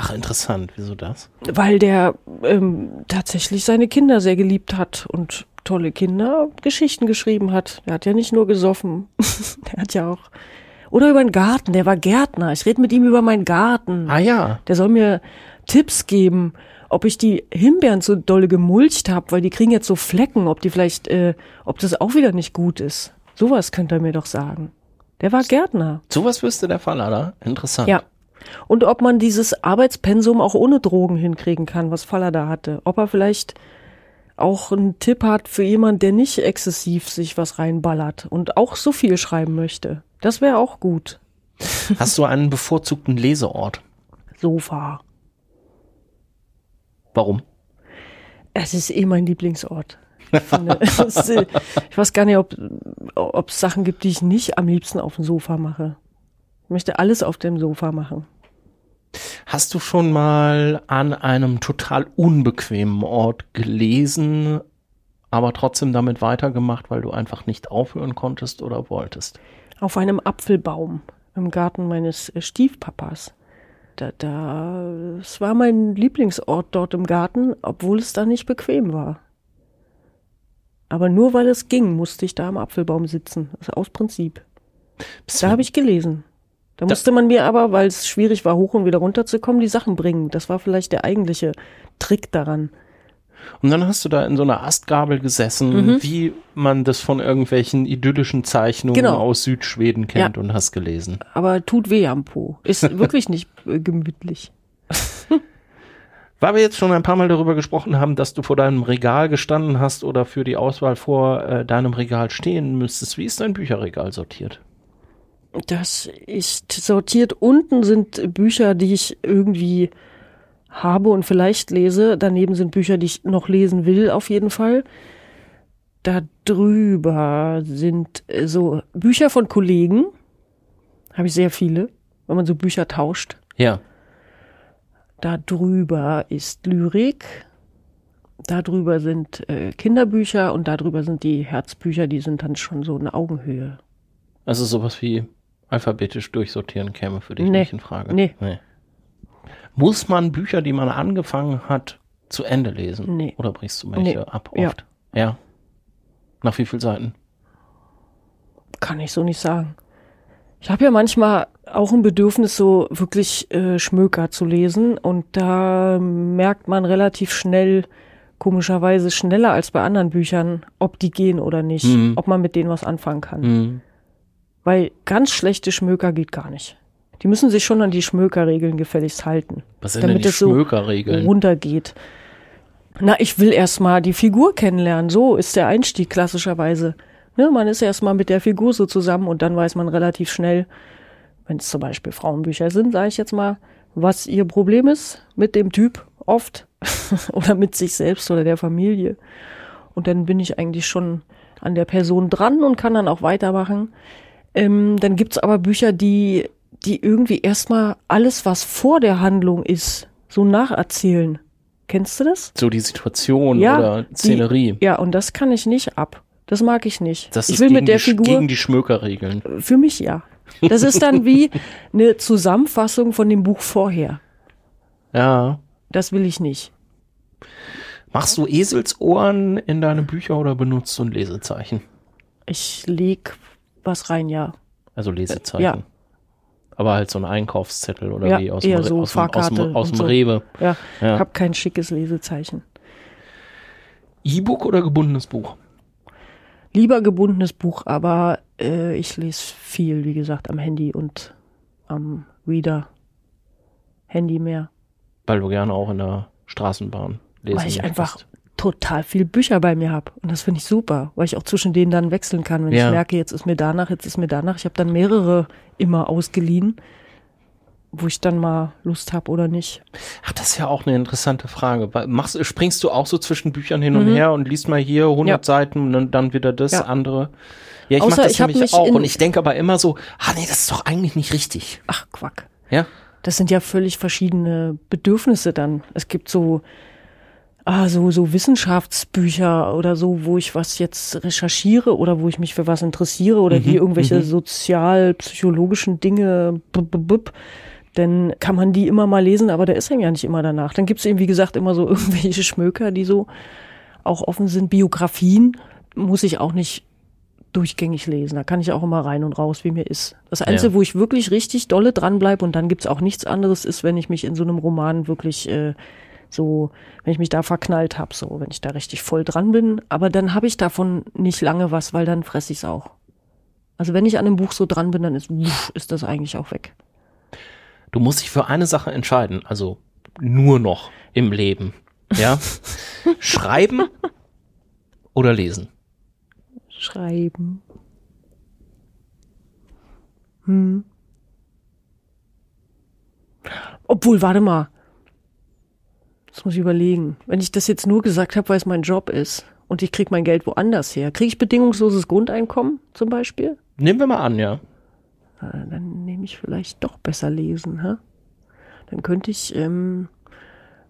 Ach interessant, wieso das? Weil der ähm, tatsächlich seine Kinder sehr geliebt hat und tolle Kindergeschichten geschrieben hat. Der hat ja nicht nur gesoffen. [laughs] der hat ja auch. Oder über den Garten, der war Gärtner. Ich rede mit ihm über meinen Garten. Ah ja, Der soll mir Tipps geben, ob ich die Himbeeren so dolle gemulcht habe, weil die kriegen jetzt so Flecken, ob die vielleicht, äh, ob das auch wieder nicht gut ist. Sowas könnte er mir doch sagen. Der war Gärtner. sowas wüsste der Fallada. Interessant. Ja. Und ob man dieses Arbeitspensum auch ohne Drogen hinkriegen kann, was Faller da hatte. Ob er vielleicht auch einen Tipp hat für jemand, der nicht exzessiv sich was reinballert und auch so viel schreiben möchte. Das wäre auch gut. Hast du einen bevorzugten Leseort? Sofa. Warum? Es ist eh mein Lieblingsort. Ich, äh, [laughs] ich weiß gar nicht, ob es Sachen gibt, die ich nicht am liebsten auf dem Sofa mache. Ich möchte alles auf dem Sofa machen. Hast du schon mal an einem total unbequemen Ort gelesen, aber trotzdem damit weitergemacht, weil du einfach nicht aufhören konntest oder wolltest? Auf einem Apfelbaum im Garten meines äh, Stiefpapas. Da, da, es war mein Lieblingsort dort im Garten, obwohl es da nicht bequem war. Aber nur weil es ging, musste ich da am Apfelbaum sitzen. Also aus Prinzip. Bist Da habe ich gelesen. Da musste man mir aber, weil es schwierig war, hoch und wieder runter zu kommen, die Sachen bringen. Das war vielleicht der eigentliche Trick daran. Und dann hast du da in so einer Astgabel gesessen, wie man das von irgendwelchen idyllischen Zeichnungen Genau. aus Südschweden kennt Ja. und hast gelesen. Aber tut weh am Po. Ist [laughs] wirklich nicht äh, gemütlich. [laughs] Weil wir jetzt schon ein paar Mal darüber gesprochen haben, dass du vor deinem Regal gestanden hast oder für die Auswahl vor äh, deinem Regal stehen müsstest, wie ist dein Bücherregal sortiert? Das ist sortiert. Unten sind Bücher, die ich irgendwie habe und vielleicht lese. Daneben sind Bücher, die ich noch lesen will, auf jeden Fall. Da drüber sind äh, so Bücher von Kollegen. Habe ich sehr viele, wenn man so Bücher tauscht. Ja. Da drüber ist Lyrik. darüber sind äh, Kinderbücher und darüber sind die Herzbücher, die sind dann schon so eine Augenhöhe. Also sowas wie alphabetisch durchsortieren käme für dich Nee. nicht in Frage. Nee. Muss man Bücher, die man angefangen hat, zu Ende lesen? Nee. Oder brichst du welche Nee. ab Ja. oft? Ja. Nach wie vielen Seiten? Kann ich so nicht sagen. Ich habe ja manchmal auch ein Bedürfnis, so wirklich äh, Schmöker zu lesen. Und da merkt man relativ schnell, komischerweise schneller als bei anderen Büchern, ob die gehen oder nicht, Mhm. ob man mit denen was anfangen kann. Mhm. Weil ganz schlechte Schmöker geht gar nicht. Die müssen sich schon an die Schmökerregeln gefälligst halten, Was sind Damit denn die es so Schmökerregeln? runtergeht. Na, ich will erstmal die Figur kennenlernen. So ist der Einstieg klassischerweise. Ne, man ist erstmal mit der Figur so zusammen und dann weiß man relativ schnell, wenn es zum Beispiel Frauenbücher sind, sage ich jetzt mal, was ihr Problem ist mit dem Typ oft [laughs] oder mit sich selbst oder der Familie. Und dann bin ich eigentlich schon an der Person dran und kann dann auch weitermachen. Ähm, dann gibt's aber Bücher, die, die irgendwie erstmal alles, was vor der Handlung ist, so nacherzählen. Kennst du das? So die Situation Ja, oder die- Szenerie. Ja, und das kann ich nicht ab. Das mag ich nicht. Das ich ist will gegen mit der die, Figur, gegen die Schmökerregeln. für mich ja. Das ist dann wie [laughs] eine Zusammenfassung von dem Buch vorher. Ja. Das will ich nicht. Machst du Eselsohren in deine Bücher oder benutzt du ein Lesezeichen? Ich leg was rein, ja. Also Lesezeichen. ja. Aber halt so ein Einkaufszettel oder Ja, wie aus dem, so aus dem, aus dem, aus dem so. Rewe. Ja, Ja. hab kein schickes Lesezeichen. E-Book oder gebundenes Buch? Lieber gebundenes Buch, aber äh, ich lese viel, wie gesagt, am Handy und am Reader. Handy mehr. Weil du gerne auch in der Straßenbahn lesen weil ich einfach total viel Bücher bei mir habe. Und das finde ich super, weil ich auch zwischen denen dann wechseln kann, wenn Ja. ich merke, jetzt ist mir danach, jetzt ist mir danach. Ich habe dann mehrere immer ausgeliehen, wo ich dann mal Lust habe oder nicht. Ach, das ist ja auch eine interessante Frage. Machst, springst du auch so zwischen Büchern hin und her und liest mal hier 100 Mhm. Ja. Seiten und dann, dann wieder das Ja. andere? Ja, ich Außer mach das ich nämlich mich auch und ich denke aber immer so, ah nee, das ist doch eigentlich nicht richtig. Ach, Quack. Ja? Das sind ja völlig verschiedene Bedürfnisse dann. Es gibt so, ah, so, so Wissenschaftsbücher oder so, wo ich was jetzt recherchiere oder wo ich mich für was interessiere oder die irgendwelche sozial-psychologischen Dinge, bub, bub, bub. dann kann man die immer mal lesen, aber der ist einem ja nicht immer danach. Dann gibt es eben, wie gesagt, immer so [laughs] irgendwelche Schmöker, die so auch offen sind. Biografien muss ich auch nicht durchgängig lesen. Da kann ich auch immer rein und raus, wie mir ist. Das Einzige, Ja. wo ich wirklich richtig dolle dranbleibe und dann gibt's auch nichts anderes, ist, wenn ich mich in so einem Roman wirklich äh, so, wenn ich mich da verknallt hab, so, wenn ich da richtig voll dran bin. Aber dann habe ich davon nicht lange was, weil dann fress ich's auch. Also wenn ich an einem Buch so dran bin, dann ist, ist das eigentlich auch weg. Du musst dich für eine Sache entscheiden, also nur noch im Leben. Ja? [laughs] Schreiben oder lesen? Schreiben. Hm. Obwohl, warte mal. Das muss ich überlegen. Wenn ich das jetzt nur gesagt habe, weil es mein Job ist und ich krieg mein Geld woanders her, kriege ich bedingungsloses Grundeinkommen zum Beispiel? Nehmen wir mal an, ja. Dann nehme ich vielleicht doch besser lesen, hä? Dann könnte ich ähm,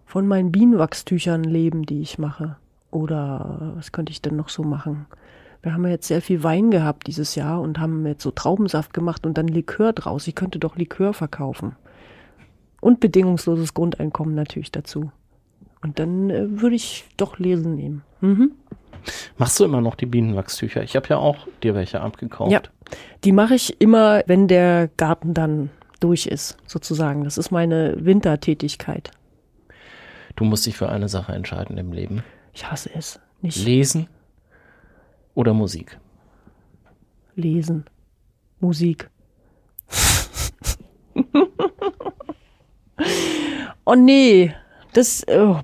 von meinen Bienenwachstüchern leben, die ich mache. Oder was könnte ich denn noch so machen? Wir haben ja jetzt sehr viel Wein gehabt dieses Jahr und haben jetzt so Traubensaft gemacht und dann Likör draus. Ich könnte doch Likör verkaufen. Und bedingungsloses Grundeinkommen natürlich dazu. Und dann äh, würde ich doch Lesen nehmen. Mhm. Machst du immer noch die Bienenwachstücher? Ich habe ja auch dir welche abgekauft. Ja, die mache ich immer, wenn der Garten dann durch ist, sozusagen. Das ist meine Wintertätigkeit. Du musst dich für eine Sache entscheiden im Leben. Ich hasse es. Nicht Lesen oder Musik? lesen. Musik. [laughs] oh nee, das. Oh.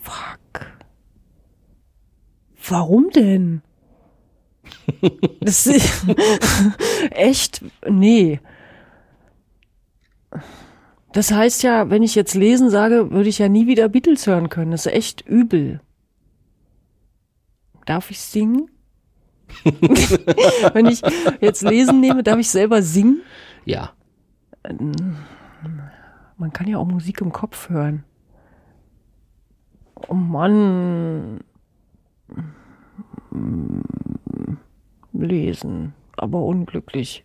Fuck. Warum denn? Das ist [laughs] echt, nee. Das heißt ja, wenn ich jetzt lesen sage, würde ich ja nie wieder Beatles hören können. Das ist echt übel. Darf ich singen? [laughs] wenn ich jetzt lesen nehme, darf ich selber singen? Ja. Man kann ja auch Musik im Kopf hören. Oh Mann. Lesen, aber unglücklich.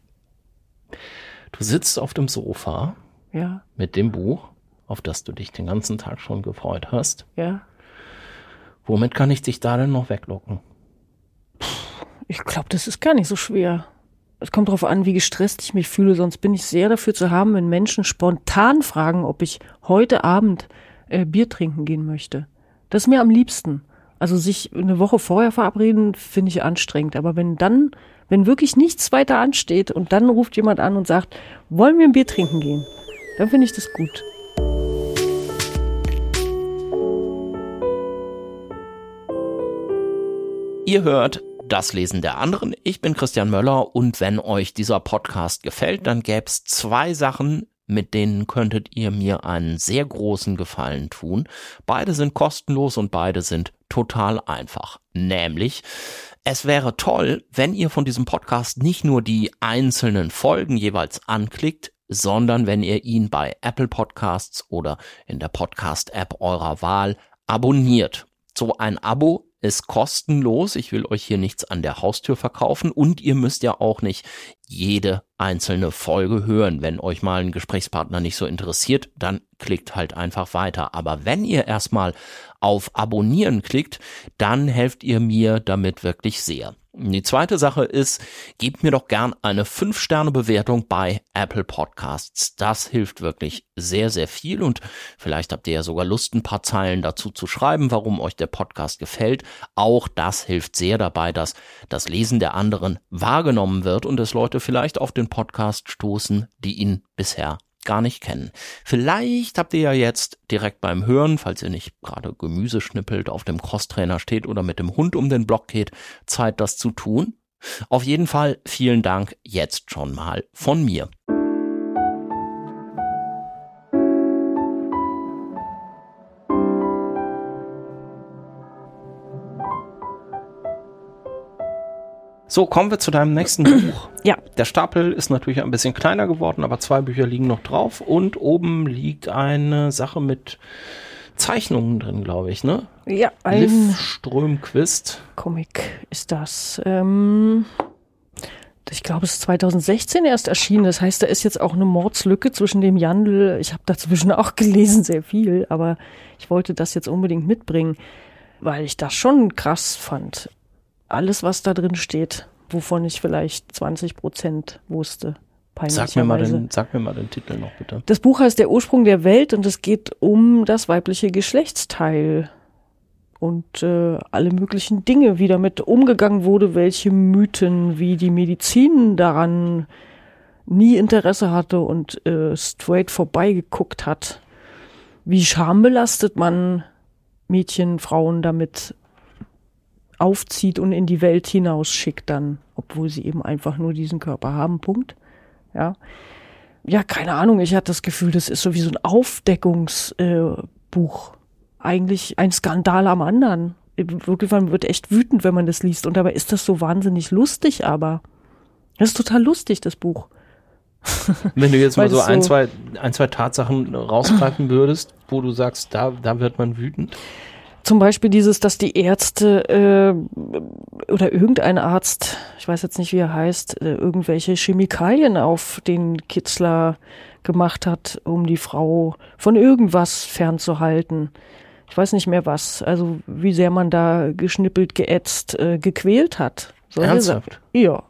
Du sitzt auf dem Sofa Ja, mit dem Buch, auf das du dich den ganzen Tag schon gefreut hast. ja. Womit kann ich dich da denn noch weglocken? Ich glaube, das ist gar nicht so schwer. Es kommt darauf an, wie gestresst ich mich fühle. Sonst bin ich sehr dafür zu haben, wenn Menschen spontan fragen, ob ich heute Abend äh, Bier trinken gehen möchte. Das ist mir am liebsten. Also sich eine Woche vorher verabreden, finde ich anstrengend. Aber wenn dann, wenn wirklich nichts weiter ansteht und dann ruft jemand an und sagt, wollen wir ein Bier trinken gehen, dann finde ich das gut. Ihr hört das Lesen der anderen. Ich bin Christian Möller und wenn euch dieser Podcast gefällt, dann gäbe es zwei Sachen, mit denen könntet ihr mir einen sehr großen Gefallen tun. Beide sind kostenlos und beide sind total einfach. Nämlich, es wäre toll, wenn ihr von diesem Podcast nicht nur die einzelnen Folgen jeweils anklickt, sondern wenn ihr ihn bei Apple Podcasts oder in der Podcast-App eurer Wahl abonniert. So ein Abo ist kostenlos. Ich will euch hier nichts an der Haustür verkaufen und ihr müsst ja auch nicht jede einzelne Folge hören. Wenn euch mal ein Gesprächspartner nicht so interessiert, dann klickt halt einfach weiter. Aber wenn ihr erstmal auf Abonnieren klickt, dann helft ihr mir damit wirklich sehr. Die zweite Sache ist, gebt mir doch gern eine 5-Sterne-Bewertung bei Apple Podcasts. Das hilft wirklich sehr, sehr viel und vielleicht habt ihr ja sogar Lust, ein paar Zeilen dazu zu schreiben, warum euch der Podcast gefällt. Auch das hilft sehr dabei, dass das Lesen der anderen wahrgenommen wird und es Leute vielleicht auf den Podcast stoßen, die ihn bisher gar nicht kennen. Vielleicht habt ihr ja jetzt direkt beim Hören, falls ihr nicht gerade Gemüse schnippelt, auf dem Crosstrainer steht oder mit dem Hund um den Block geht, Zeit, das zu tun. Auf jeden Fall vielen Dank jetzt schon mal von mir. So, kommen wir zu deinem nächsten [clears throat] Buch. Ja, Der Stapel ist natürlich ein bisschen kleiner geworden, aber zwei Bücher liegen noch drauf und oben liegt eine Sache mit Zeichnungen drin, glaube ich, ne? ja, ein Liv Strömquist. Comic ist das. Ähm, ich glaube, es ist 2016 erst erschienen. Das heißt, da ist jetzt auch eine Mordslücke zwischen dem Jandl. Ich habe dazwischen [laughs] auch gelesen, sehr viel, aber ich wollte das jetzt unbedingt mitbringen, weil ich das schon krass fand. Alles, was da drin steht, wovon ich vielleicht 20 Prozent wusste. Sag mir, mal den, sag mir mal den Titel noch bitte. Das Buch heißt Der Ursprung der Welt und es geht um das weibliche Geschlechtsteil und äh, alle möglichen Dinge, wie damit umgegangen wurde, welche Mythen, wie die Medizin daran nie Interesse hatte und äh, straight vorbeigeguckt hat. Wie schambelastet man Mädchen, Frauen damit aufzieht und in die Welt hinausschickt dann, obwohl sie eben einfach nur diesen Körper haben, Punkt. Ja ja, keine Ahnung, ich hatte das Gefühl, das ist so wie so ein Aufdeckungsbuch. Äh. Eigentlich ein Skandal am anderen. Wirklich, man wird echt wütend, wenn man das liest. Und dabei ist das so wahnsinnig lustig, aber das ist total lustig, das Buch. [laughs] Wenn du jetzt mal so ein, so- zwei, ein, zwei Tatsachen rausgreifen würdest, wo du sagst, da, da wird man wütend. Zum Beispiel dieses, dass die Ärzte äh, oder irgendein Arzt, ich weiß jetzt nicht, wie er heißt, äh, irgendwelche Chemikalien auf den Kitzler gemacht hat, um die Frau von irgendwas fernzuhalten. Ich weiß nicht mehr was. Also wie sehr man da geschnippelt, geätzt, äh, gequält hat. Solche Ernsthaft? Sachen. Ja.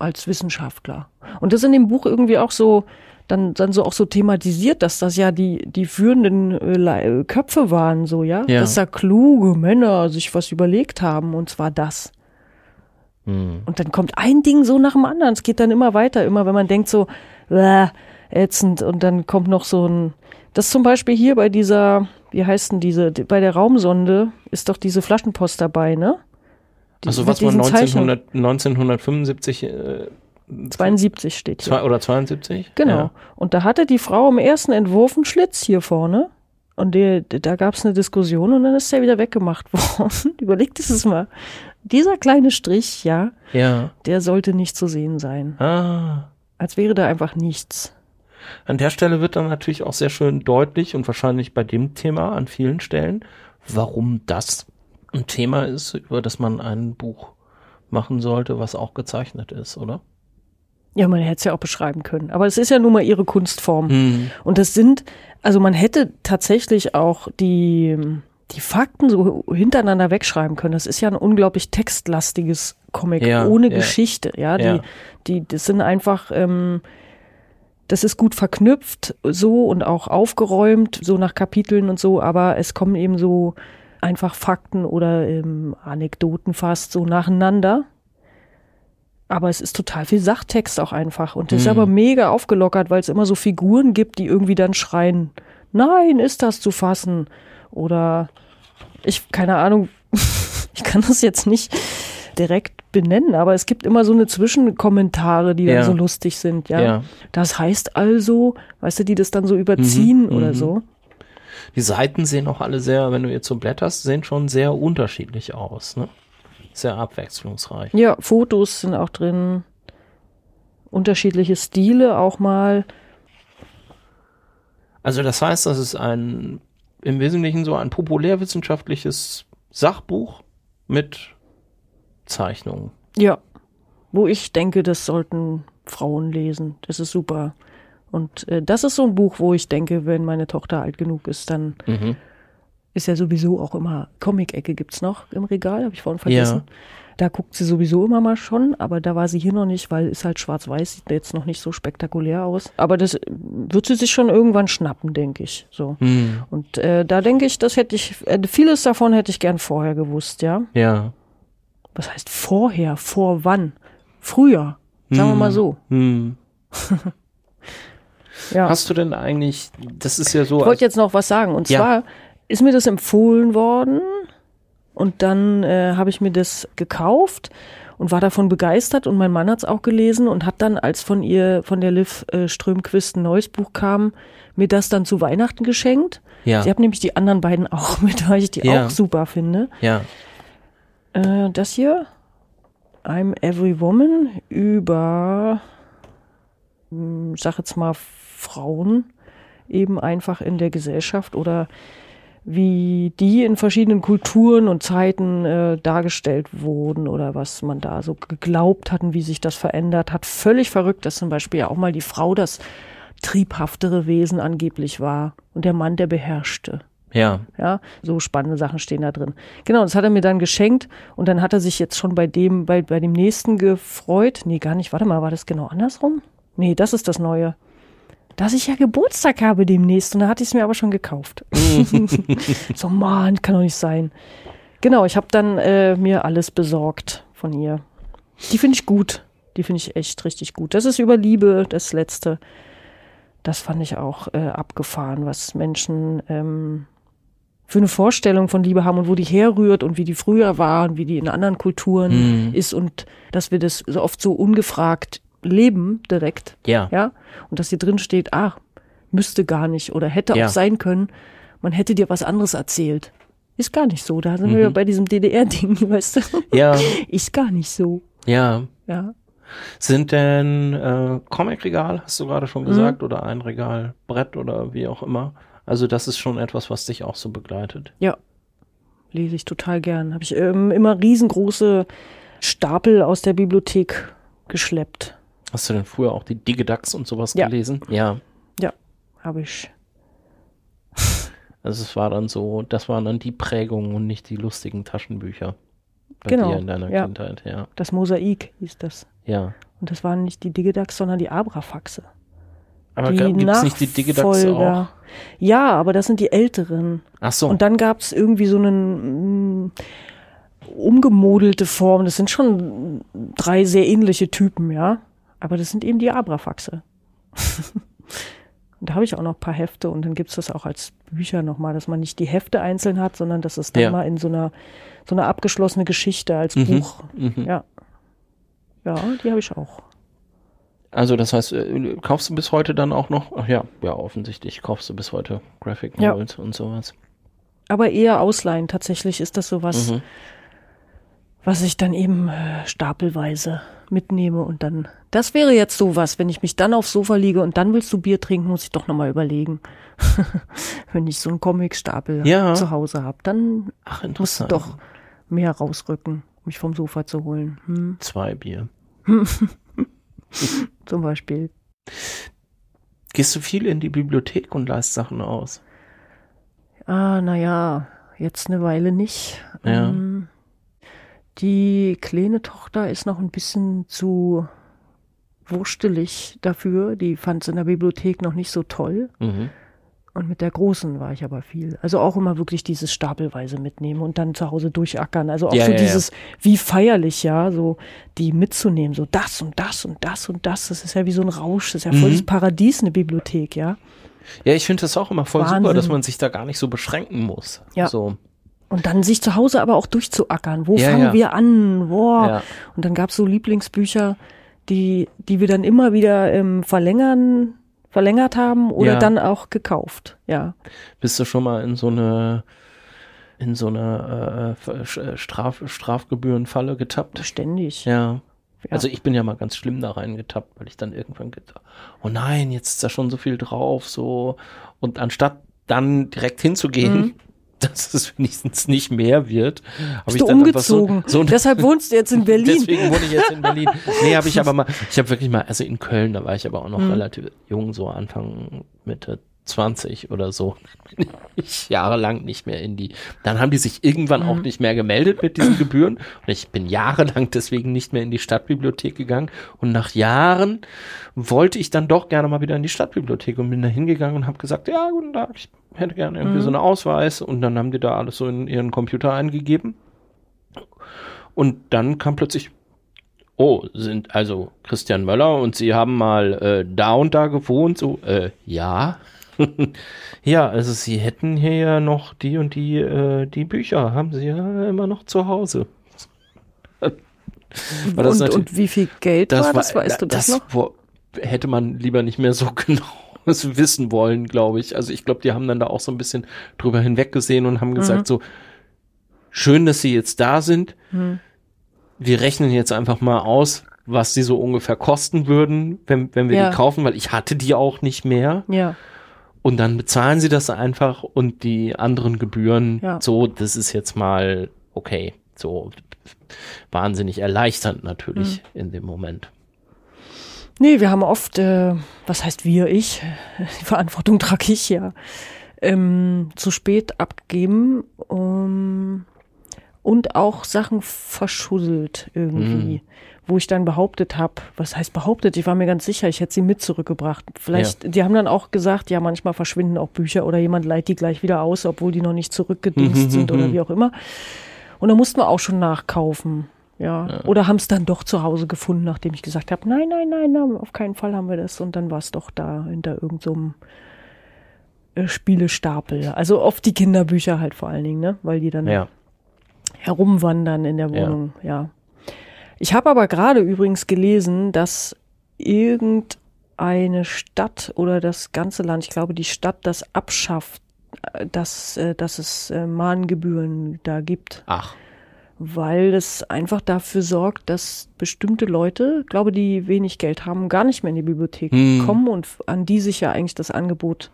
Als Wissenschaftler. Und das in dem Buch irgendwie auch so dann, dann so auch so thematisiert, dass das ja die, die führenden äh, Le- Köpfe waren, so, ja? Ja. Dass da kluge Männer sich was überlegt haben, und zwar das. Hm. Und dann kommt ein Ding so nach dem anderen. Es geht dann immer weiter, immer wenn man denkt so, äh, ätzend, und dann kommt noch so ein, das zum Beispiel hier bei dieser, wie heißt denn diese, bei der Raumsonde ist doch diese Flaschenpost dabei, ne? Die- Also was man diesen Zeichnungen. 1900, 1975 äh, 72 steht hier. zwei, oder 72? Genau. Ja. Und da hatte die Frau im ersten Entwurf einen Schlitz hier vorne. Und der, da gab es eine Diskussion und dann ist der wieder weggemacht [laughs] worden. Überlegt es mal. Dieser kleine Strich, ja, ja. der sollte nicht zu sehen sein. Ah. Als wäre da einfach nichts. An der Stelle wird dann natürlich auch sehr schön deutlich und wahrscheinlich bei dem Thema an vielen Stellen, warum das ein Thema ist, über das man ein Buch machen sollte, was auch gezeichnet ist, oder? Ja, man hätte es ja auch beschreiben können. Aber es ist ja nun mal ihre Kunstform. Mhm. Und das sind, also man hätte tatsächlich auch die, die Fakten so hintereinander wegschreiben können. Das ist ja ein unglaublich textlastiges Comic Ja, ohne ja. Geschichte. Ja, die, Ja. die, das sind einfach, ähm, das ist gut verknüpft so und auch aufgeräumt, so nach Kapiteln und so, aber es kommen eben so einfach Fakten oder ähm, Anekdoten fast so nacheinander. Aber es ist total viel Sachtext auch einfach. Und das ist Mhm. aber mega aufgelockert, weil es immer so Figuren gibt, die irgendwie dann schreien, nein, ist das zu fassen? Oder ich, keine Ahnung, [laughs] ich kann das jetzt nicht direkt benennen, aber es gibt immer so eine Zwischenkommentare, die dann Ja. so lustig sind, ja. Ja. Das heißt also, weißt du, die das dann so überziehen Mhm, oder mhm. so. Die Seiten sehen auch alle sehr, wenn du jetzt so blätterst, sehen schon sehr unterschiedlich aus, ne? Sehr abwechslungsreich. Ja, Fotos sind auch drin. Unterschiedliche Stile auch mal. Also das heißt, das ist ein im Wesentlichen so ein populärwissenschaftliches Sachbuch mit Zeichnungen. Ja, wo ich denke, das sollten Frauen lesen. Das ist super. Und äh, das ist so ein Buch, wo ich denke, wenn meine Tochter alt genug ist, dann Mhm. Ist ja sowieso auch immer Comic-Ecke gibt's noch im Regal, habe ich vorhin vergessen. Ja. Da guckt sie sowieso immer mal schon, aber da war sie hier noch nicht, weil ist halt schwarz-weiß, sieht jetzt noch nicht so spektakulär aus. Aber das wird sie sich schon irgendwann schnappen, denke ich. So. Hm. Und äh, da denke ich, das hätte ich, äh, vieles davon hätte ich gern vorher gewusst, ja. Ja. Was heißt vorher? Vor wann? Früher. Sagen wir mal so. Hm. [laughs] Ja. Hast du denn eigentlich, das ist ja so, Ich wollte jetzt noch was sagen. Und Ja. zwar ist mir das empfohlen worden und dann äh, habe ich mir das gekauft und war davon begeistert und mein Mann hat es auch gelesen und hat dann, als von ihr, von der Liv äh, Strömquist ein neues Buch kam, mir das dann zu Weihnachten geschenkt. ja, Sie hat nämlich die anderen beiden auch [laughs] mit, weil ich die Ja. auch super finde. ja, Äh, das hier, I'm Every Woman, über, hm, ich sag jetzt mal, Frauen eben einfach in der Gesellschaft oder wie die in verschiedenen Kulturen und Zeiten äh, dargestellt wurden oder was man da so geglaubt hat und wie sich das verändert hat. Völlig verrückt, dass zum Beispiel ja auch mal die Frau das triebhaftere Wesen angeblich war und der Mann der beherrschte. ja, Ja, so spannende Sachen stehen da drin. Genau, das hat er mir dann geschenkt und dann hat er sich jetzt schon bei dem, bei, bei dem nächsten gefreut. Nee, gar nicht. Warte mal, war das genau andersrum? Nee, das ist das Neue. Dass ich ja Geburtstag habe demnächst und da hatte ich es mir aber schon gekauft. [laughs] so, Mann, kann doch nicht sein. Genau, ich habe dann äh, mir alles besorgt von ihr. Die finde ich gut. Die finde ich echt richtig gut. Das ist über Liebe, das letzte. Das fand ich auch äh, abgefahren, was Menschen ähm, für eine Vorstellung von Liebe haben und wo die herrührt und wie die früher war und wie die in anderen Kulturen Mhm. ist und dass wir das so oft so ungefragt leben direkt, ja, ja, und dass hier drin steht, ah, müsste gar nicht oder hätte Ja. auch sein können, man hätte dir was anderes erzählt. Ist gar nicht so, da sind wir Mhm. ja bei diesem DDR-Ding, [laughs] weißt du? ja, Ist gar nicht so, ja. ja. Sind denn äh, Comic-Regal, hast du gerade schon Mhm. gesagt, oder ein Regalbrett oder wie auch immer? Also das ist schon etwas, was dich auch so begleitet. Ja, lese ich total gern. Habe ich ähm, immer riesengroße Stapel aus der Bibliothek geschleppt. Hast du denn früher auch die Digidax und sowas Ja. gelesen? Ja. Ja, habe ich. [laughs] Also es war dann so, das waren dann die Prägungen und nicht die lustigen Taschenbücher. Bei Genau, dir in deiner ja. Kindheit, ja. Das Mosaik hieß das. Ja. Und das waren nicht die Digidax, sondern die Abrafaxe. Aber die gibt es nicht die Digidax auch? Ja, aber das sind die älteren. Ach so. Und dann gab es irgendwie so einen mm, umgemodelte Form. Das sind schon drei sehr ähnliche Typen, ja. Aber das sind eben die Abrafaxe. [laughs] und da habe ich auch noch ein paar Hefte und dann gibt's das auch als Bücher nochmal, dass man nicht die Hefte einzeln hat, sondern dass es dann Ja. mal in so einer so eine abgeschlossene Geschichte als Mhm. Buch. Mhm. Ja. Ja, die habe ich auch. Also das heißt, äh, kaufst du bis heute dann auch noch? Ach ja, ja, offensichtlich kaufst du bis heute Graphic Ja. Novels und sowas. Aber eher ausleihen. Tatsächlich ist das sowas, Mhm. Was ich dann eben äh, stapelweise mitnehme und dann, das wäre jetzt sowas, wenn ich mich dann aufs Sofa liege und dann willst du Bier trinken, muss ich doch nochmal überlegen. [laughs] wenn ich so einen Comicstapel Ja. zu Hause habe, dann Ach, muss ich interessant. doch mehr rausrücken, mich vom Sofa zu holen. Hm, Zwei Bier. [laughs] zum Beispiel. Gehst du viel in die Bibliothek und leist Sachen aus? Ah, naja, jetzt eine Weile nicht. Ja. Ähm, Die kleine Tochter ist noch ein bisschen zu wurstelig dafür. Die fand es in der Bibliothek noch nicht so toll. Mhm. Und mit der Großen war ich aber viel. Also auch immer wirklich dieses stapelweise mitnehmen und dann zu Hause durchackern. Also auch Ja, so ja, ja. dieses, wie feierlich, ja, so die mitzunehmen, so das und das und das und das. Das ist ja wie so ein Rausch. Das ist ja voll Mhm. das Paradies, eine Bibliothek, ja. Ja, ich finde das auch immer voll Wahnsinn. super, dass man sich da gar nicht so beschränken muss. Ja. So. Und dann sich zu Hause aber auch durchzuackern. Wo Ja, fangen ja. wir an? Boah. Ja. Und dann gab's so Lieblingsbücher, die, die wir dann immer wieder ähm, verlängern, verlängert haben oder dann auch gekauft. Ja. Bist du schon mal in so eine in so eine äh, Sch- Straf, Strafgebührenfalle getappt? Ständig. Ja. Ja. Also ich bin ja mal ganz schlimm da reingetappt, weil ich dann irgendwann gedacht, oh nein, jetzt ist da schon so viel drauf, so und anstatt dann direkt hinzugehen, Mhm. [laughs] dass es wenigstens nicht mehr wird, habe Bist ich du umgezogen. so, so Deshalb wohnst du jetzt in [laughs] Berlin. Deswegen wohne ich jetzt in Berlin. Nee, habe ich [laughs] aber mal, ich habe wirklich mal, also in Köln, da war ich aber auch noch Mhm. relativ jung, so Anfang Mitte 20 oder so. Bin [laughs] ich jahrelang nicht mehr in die. Dann haben die sich irgendwann Mhm. auch nicht mehr gemeldet mit diesen Gebühren. Und ich bin jahrelang deswegen nicht mehr in die Stadtbibliothek gegangen. Und nach Jahren wollte ich dann doch gerne mal wieder in die Stadtbibliothek und bin da hingegangen und habe gesagt, ja, guten Tag, ich hätte gerne irgendwie Mhm. so einen Ausweis. Und dann haben die da alles so in ihren Computer eingegeben. Und dann kam plötzlich, oh, sind also Christian Möller und Sie haben mal äh, da und da gewohnt, so, äh, ja. Ja, also Sie hätten hier ja noch die und die, äh, die Bücher, haben Sie ja immer noch zu Hause. [laughs] War das und, und wie viel Geld war das? Weißt du das, noch? wo- hätte man lieber nicht mehr so [laughs] genau wissen wollen, glaube ich. Also ich glaube, die haben dann da auch so ein bisschen drüber hinweggesehen und haben Mhm. gesagt so, schön, dass sie jetzt da sind. Mhm. Wir rechnen jetzt einfach mal aus, was die so ungefähr kosten würden, wenn, wenn wir Ja. die kaufen, weil ich hatte die auch nicht mehr. Ja. Und dann bezahlen sie das einfach und die anderen Gebühren, Ja. so, das ist jetzt mal okay. So wahnsinnig erleichternd natürlich Mhm. in dem Moment. Nee, wir haben oft, äh, was heißt wir, ich, [laughs] die Verantwortung trage ich ja, ähm, zu spät abgegeben um, und auch Sachen verschusselt irgendwie, wo ich dann behauptet habe, was heißt behauptet, ich war mir ganz sicher, ich hätte sie mit zurückgebracht. Vielleicht, die haben dann auch gesagt, ja, manchmal verschwinden auch Bücher oder jemand leiht die gleich wieder aus, obwohl die noch nicht zurückgedingst sind oder wie auch immer. Und da mussten wir auch schon nachkaufen. Ja. Oder haben es dann doch zu Hause gefunden, nachdem ich gesagt habe, nein, nein, nein, nein, auf keinen Fall haben wir das. Und dann war es doch da hinter irgendeinem so äh, Spielestapel. Also oft die Kinderbücher halt vor allen Dingen, ne? Weil die dann Ja. herumwandern in der Ja. Wohnung, ja. Ich habe aber gerade übrigens gelesen, dass irgendeine Stadt oder das ganze Land, ich glaube die Stadt, das abschafft, äh, dass, äh, dass es äh, Mahngebühren da gibt Ach, weil das einfach dafür sorgt, dass bestimmte Leute, glaube die wenig Geld haben, gar nicht mehr in die Bibliothek Hm. kommen und an die sich ja eigentlich das Angebot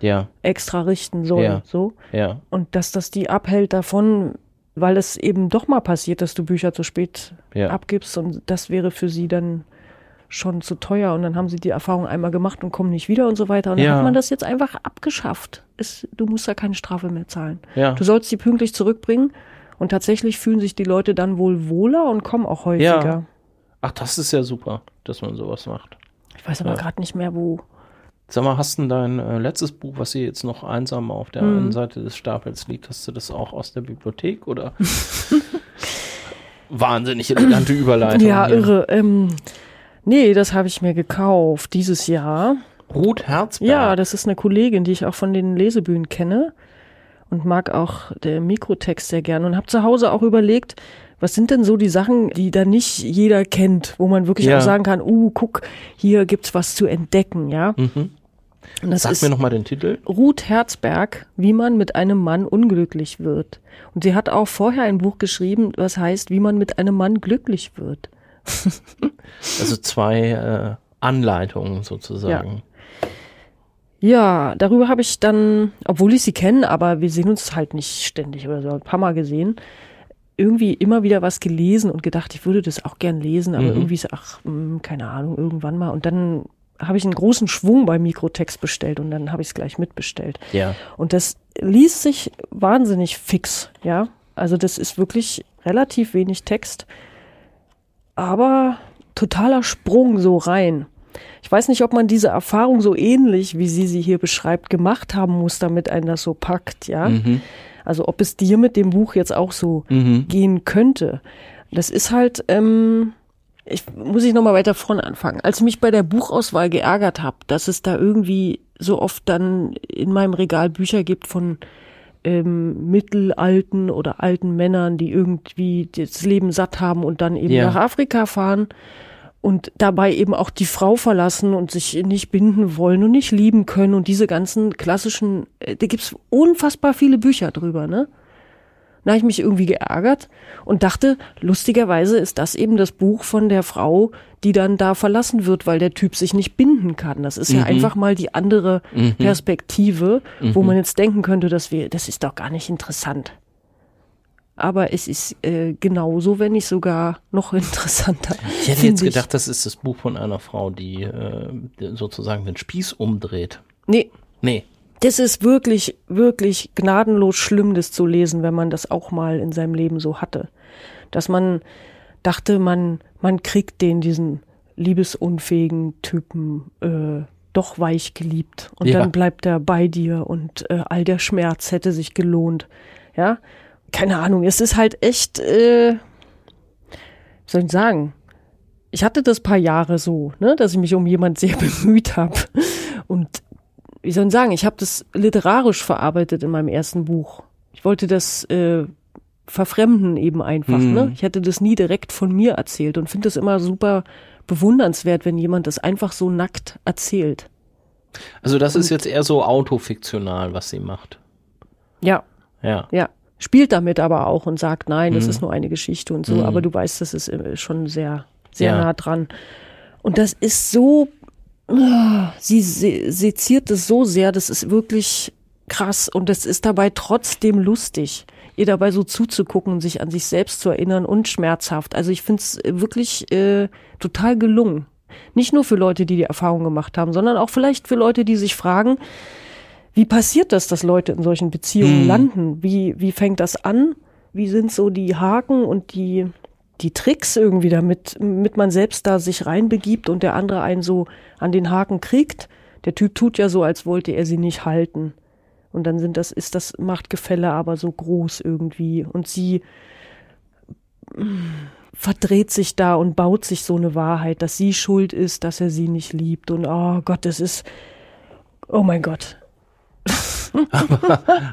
ja, extra richten soll, Ja. so ja. und dass das die abhält davon, weil es eben doch mal passiert, dass du Bücher zu spät Ja. abgibst und das wäre für sie dann schon zu teuer und dann haben sie die Erfahrung einmal gemacht und kommen nicht wieder und so weiter und Ja. dann hat man das jetzt einfach abgeschafft. Es, du musst da keine Strafe mehr zahlen. Ja. Du sollst sie pünktlich zurückbringen und tatsächlich fühlen sich die Leute dann wohl wohler und kommen auch häufiger. Ja. Ach, das ist ja super, dass man sowas macht. Ich weiß aber gerade nicht mehr, wo. Sag mal, hast du dein äh, letztes Buch, was hier jetzt noch einsam auf der Hm. einen Seite des Stapels liegt, hast du das auch aus der Bibliothek oder? [laughs] Wahnsinnig elegante Überleitung. ja, hier. irre. Ähm, nee, das habe ich mir gekauft dieses Jahr. Ruth Herzberg. Ja, das ist eine Kollegin, die ich auch von den Lesebühnen kenne und mag auch der Mikrotext sehr gern und habe zu Hause auch überlegt, was sind denn so die Sachen, die da nicht jeder kennt, wo man wirklich Ja. auch sagen kann, uh, guck, hier gibt's was zu entdecken, ja? Mhm. Und das Sag ist mir nochmal den Titel. Ruth Herzberg, wie man mit einem Mann unglücklich wird. Und sie hat auch vorher ein Buch geschrieben, was heißt, wie man mit einem Mann glücklich wird. [laughs] Also zwei äh, Anleitungen sozusagen. Ja, darüber habe ich dann, obwohl ich sie kenne, aber wir sehen uns halt nicht ständig oder so, ein paar Mal gesehen, irgendwie immer wieder was gelesen und gedacht, ich würde das auch gern lesen, aber Mhm. irgendwie so, ach, mh, keine Ahnung, irgendwann mal. Und dann habe ich einen großen Schwung bei Mikrotext bestellt und dann habe ich es gleich mitbestellt. Ja. Und das liest sich wahnsinnig fix, ja. Also das ist wirklich relativ wenig Text, aber totaler Sprung so rein. Ich weiß nicht, ob man diese Erfahrung so ähnlich, wie sie sie hier beschreibt, gemacht haben muss, damit einen das so packt, ja. Mhm. Also ob es dir mit dem Buch jetzt auch so Mhm. gehen könnte. Das ist halt, ähm, ich muss ich noch mal weiter vorne anfangen. Als ich mich bei der Buchauswahl geärgert habe, dass es da irgendwie so oft dann in meinem Regal Bücher gibt von ähm, mittelalten oder alten Männern, die irgendwie das Leben satt haben und dann eben Ja. nach Afrika fahren und dabei eben auch die Frau verlassen und sich nicht binden wollen und nicht lieben können und diese ganzen klassischen, äh, da gibt's unfassbar viele Bücher drüber, ne? Da habe ich mich irgendwie geärgert und dachte, lustigerweise ist das eben das Buch von der Frau, die dann da verlassen wird, weil der Typ sich nicht binden kann. Das ist ja Mhm. einfach mal die andere Mhm. Perspektive, wo Mhm. man jetzt denken könnte, dass wir, das ist doch gar nicht interessant. Aber es ist äh, genauso, wenn nicht sogar noch [laughs] interessanter. Ich hätte jetzt ich. gedacht, das ist das Buch von einer Frau, die äh, sozusagen den Spieß umdreht. Nee, Nee. das ist wirklich, wirklich gnadenlos schlimm, das zu lesen, wenn man das auch mal in seinem Leben so hatte. Dass man dachte, man, man kriegt den, diesen liebesunfähigen Typen, äh, doch weich geliebt. Und Ja. dann bleibt er bei dir und äh, all der Schmerz hätte sich gelohnt. Ja, keine Ahnung, es ist halt echt, äh, wie soll ich sagen? Ich hatte das paar Jahre so, ne, dass ich mich um jemand sehr [laughs] bemüht habe. Und wie soll ich sagen, ich habe das literarisch verarbeitet in meinem ersten Buch. Ich wollte das äh, verfremden eben einfach. Mhm. Ne? Ich hätte das nie direkt von mir erzählt und finde es immer super bewundernswert, wenn jemand das einfach so nackt erzählt. Also das ist jetzt eher so autofiktional, was sie macht. Ja, Ja. ja. Spielt damit aber auch und sagt, nein, das Mhm. ist nur eine Geschichte und so, Mhm. aber du weißt, das ist äh, schon sehr, sehr Ja. nah dran. Und das ist so, ah, sie se seziert es so sehr, das ist wirklich krass und das ist dabei trotzdem lustig, ihr dabei so zuzugucken und sich an sich selbst zu erinnern und schmerzhaft. Also ich finde es wirklich äh, total gelungen. Nicht nur für Leute, die die Erfahrung gemacht haben, sondern auch vielleicht für Leute, die sich fragen, wie passiert das, dass Leute in solchen Beziehungen Hm. landen? Wie, wie fängt das an? Wie sind so die Haken und die, die Tricks irgendwie, damit, damit man selbst da sich reinbegibt und der andere einen so an den Haken kriegt? Der Typ tut ja so, als wollte er sie nicht halten. Und dann sind das, ist das Machtgefälle aber so groß irgendwie. Und sie mm, verdreht sich da und baut sich so eine Wahrheit, dass sie schuld ist, dass er sie nicht liebt. Und oh Gott, das ist, oh mein Gott.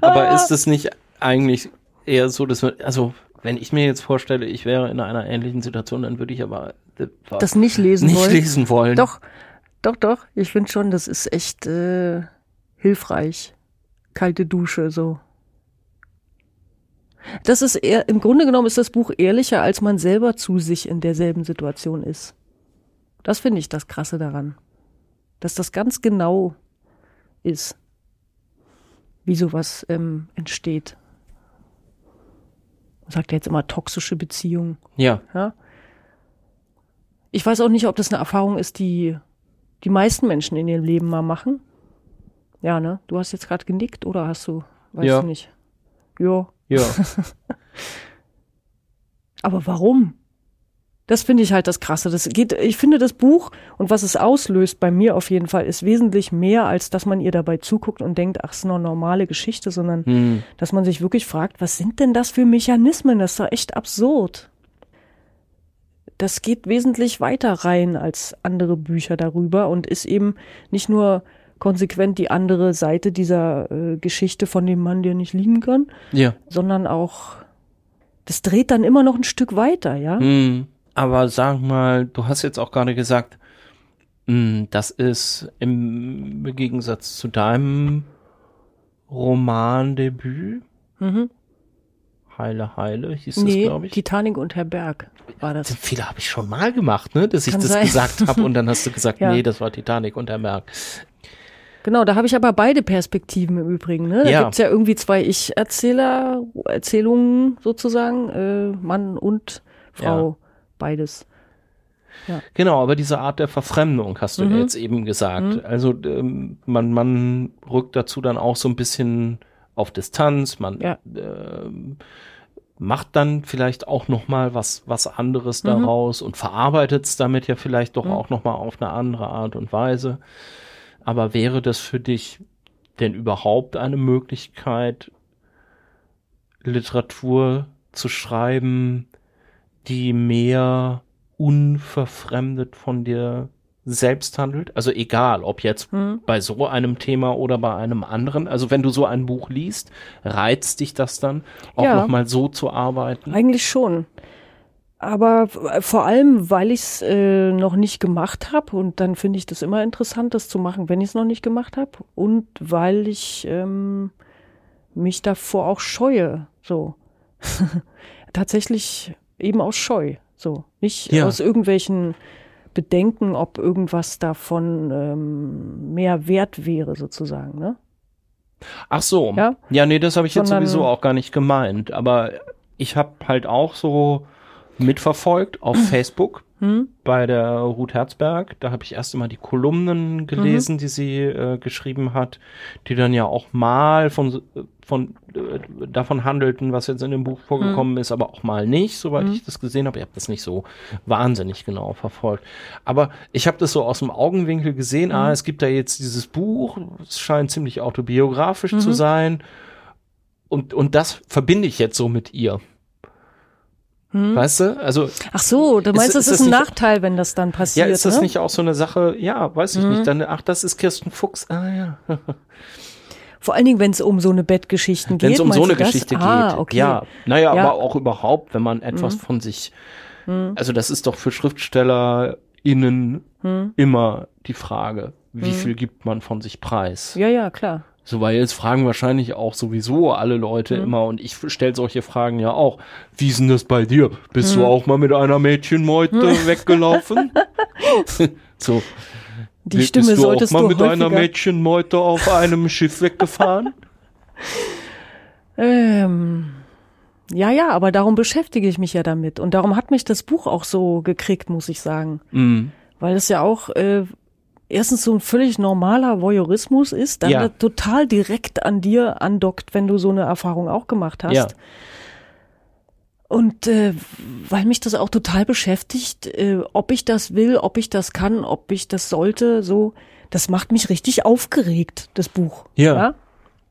Aber ist es nicht eigentlich eher so, dass man, also wenn ich mir jetzt vorstelle, ich wäre in einer ähnlichen Situation, dann würde ich aber äh, Das nicht lesen nicht wollen. lesen wollen. Doch, doch, doch. Ich finde schon, das ist echt äh, hilfreich. Kalte Dusche, so. Das ist eher, im Grunde genommen ist das Buch ehrlicher, als man selber zu sich in derselben Situation ist. Das finde ich das Krasse daran. Dass das ganz genau ist, wie sowas ähm, entsteht. Man sagt ja jetzt immer toxische Beziehungen. Ja. Ja. Ich weiß auch nicht, ob das eine Erfahrung ist, die die meisten Menschen in ihrem Leben mal machen. Ja, ne? Du hast jetzt gerade genickt oder hast du, weißt Ja. du nicht? Ja. Ja. [laughs] Aber warum? Das finde ich halt das Krasse. Das geht, ich finde das Buch und was es auslöst bei mir auf jeden Fall ist wesentlich mehr, als dass man ihr dabei zuguckt und denkt, ach, es ist eine normale Geschichte, sondern Hm. dass man sich wirklich fragt, was sind denn das für Mechanismen? Das ist doch echt absurd. Das geht wesentlich weiter rein als andere Bücher darüber und ist eben nicht nur konsequent die andere Seite dieser äh, Geschichte von dem Mann, der nicht lieben kann, Ja. sondern auch, das dreht dann immer noch ein Stück weiter, ja? Hm. Aber sag mal, du hast jetzt auch gerade gesagt, Mm, Das ist im Gegensatz zu deinem Romandebüt. Mhm. Heile, Heile hieß Nee, das, glaube ich. Titanic und Herr Berg war das. Fehler habe ich schon mal gemacht, ne? Dass ich Kann das sein. gesagt habe und dann hast du gesagt, [laughs] Ja. nee, das war Titanic und der Merk. Genau, da habe ich aber beide Perspektiven im Übrigen. Ne? Da Ja. gibt's ja irgendwie zwei Ich-Erzähler, Erzählungen sozusagen, äh, Mann und Frau, beides. Genau, aber diese Art der Verfremdung hast du Mhm. ja jetzt eben gesagt. Also ähm, man, man rückt dazu dann auch so ein bisschen auf Distanz, man Ja. ähm, macht dann vielleicht auch noch mal was was anderes Mhm. daraus und verarbeitet es damit ja vielleicht doch Mhm. auch noch mal auf eine andere Art und Weise. Aber wäre das für dich denn überhaupt eine Möglichkeit, Literatur zu schreiben, die mehr unverfremdet von dir selbst handelt? Also egal, ob jetzt Hm? bei so einem Thema oder bei einem anderen. Also wenn du so ein Buch liest, reizt dich das dann auch Ja. noch mal so zu arbeiten? Eigentlich schon. Aber vor allem, weil ich es äh, noch nicht gemacht habe und dann finde ich das immer interessant, das zu machen, wenn ich es noch nicht gemacht habe und weil ich ähm, mich davor auch scheue. So [laughs] tatsächlich eben aus Scheu. So nicht Ja. aus irgendwelchen Bedenken, ob irgendwas davon ähm, mehr wert wäre sozusagen. Ne? Ach so. Ja. Ja, nee, das habe ich jetzt Sondern- sowieso auch gar nicht gemeint. Aber ich habe halt auch so mitverfolgt auf [clears throat] Facebook Hm? bei der Ruth Herzberg. Da habe ich erst einmal die Kolumnen gelesen, die sie äh, geschrieben hat, die dann ja auch mal von, von äh, davon handelten, was jetzt in dem Buch vorgekommen ist, aber auch mal nicht, soweit ich das gesehen habe. Ich habe das nicht so wahnsinnig genau verfolgt. Aber ich habe das so aus dem Augenwinkel gesehen, ah, es gibt da jetzt dieses Buch, es scheint ziemlich autobiografisch zu sein. Und, und das verbinde ich jetzt so mit ihr. Weißt du? Also Ach so, du Ist- meinst, ist es ist, das ein nicht- Nachteil, wenn das dann passiert. ja, ist das ne? nicht auch so eine Sache? Ja, weiß ich nicht. Dann, ach, das ist Kirsten Fuchs. Ah ja. [laughs] Vor allen Dingen, wenn es um so eine Bettgeschichten geht. Wenn es um so eine du das? Geschichte ah, geht. Okay. Ja, naja, Ja. Aber auch überhaupt, wenn man etwas von sich, also das ist doch für SchriftstellerInnen Mhm. immer die Frage, wie viel gibt man von sich preis? ja, ja, klar. So, weil jetzt fragen wahrscheinlich auch sowieso alle Leute Mhm. immer und ich stelle solche Fragen ja auch. Wie ist denn das bei dir? Bist Mhm. du auch mal mit einer Mädchenmeute weggelaufen? [laughs] so. Die Bist Stimme du auch solltest mal du mit einer häufiger. Mädchenmeute auf einem Schiff weggefahren? [laughs] Ähm, ja, ja, aber darum beschäftige ich mich ja damit. Und darum hat mich das Buch auch so gekriegt, muss ich sagen. Mhm. Weil es ja auch äh, erstens so ein völlig normaler Voyeurismus ist, dann Ja. total direkt an dir andockt, wenn du so eine Erfahrung auch gemacht hast. Ja. Und äh, weil mich das auch total beschäftigt, äh, ob ich das will, ob ich das kann, ob ich das sollte, so, das macht mich richtig aufgeregt, das Buch. Ja.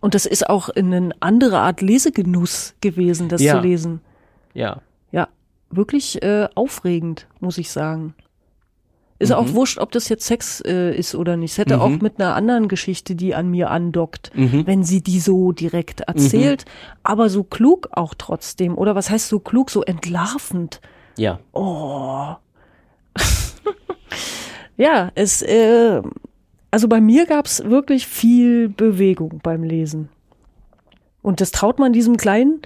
Und das ist auch eine andere Art Lesegenuss gewesen, das Ja. zu lesen. Ja. Ja, wirklich äh, aufregend, muss ich sagen. Ist Mhm. auch wurscht, ob das jetzt Sex äh, ist oder nicht. Es hätte Mhm. auch mit einer anderen Geschichte, die an mir andockt, Mhm. wenn sie die so direkt erzählt, aber so klug auch trotzdem. Oder was heißt so klug, so entlarvend? Ja. Oh. [laughs] ja, es, äh, also bei mir gab's wirklich viel Bewegung beim Lesen. Und das traut man diesem kleinen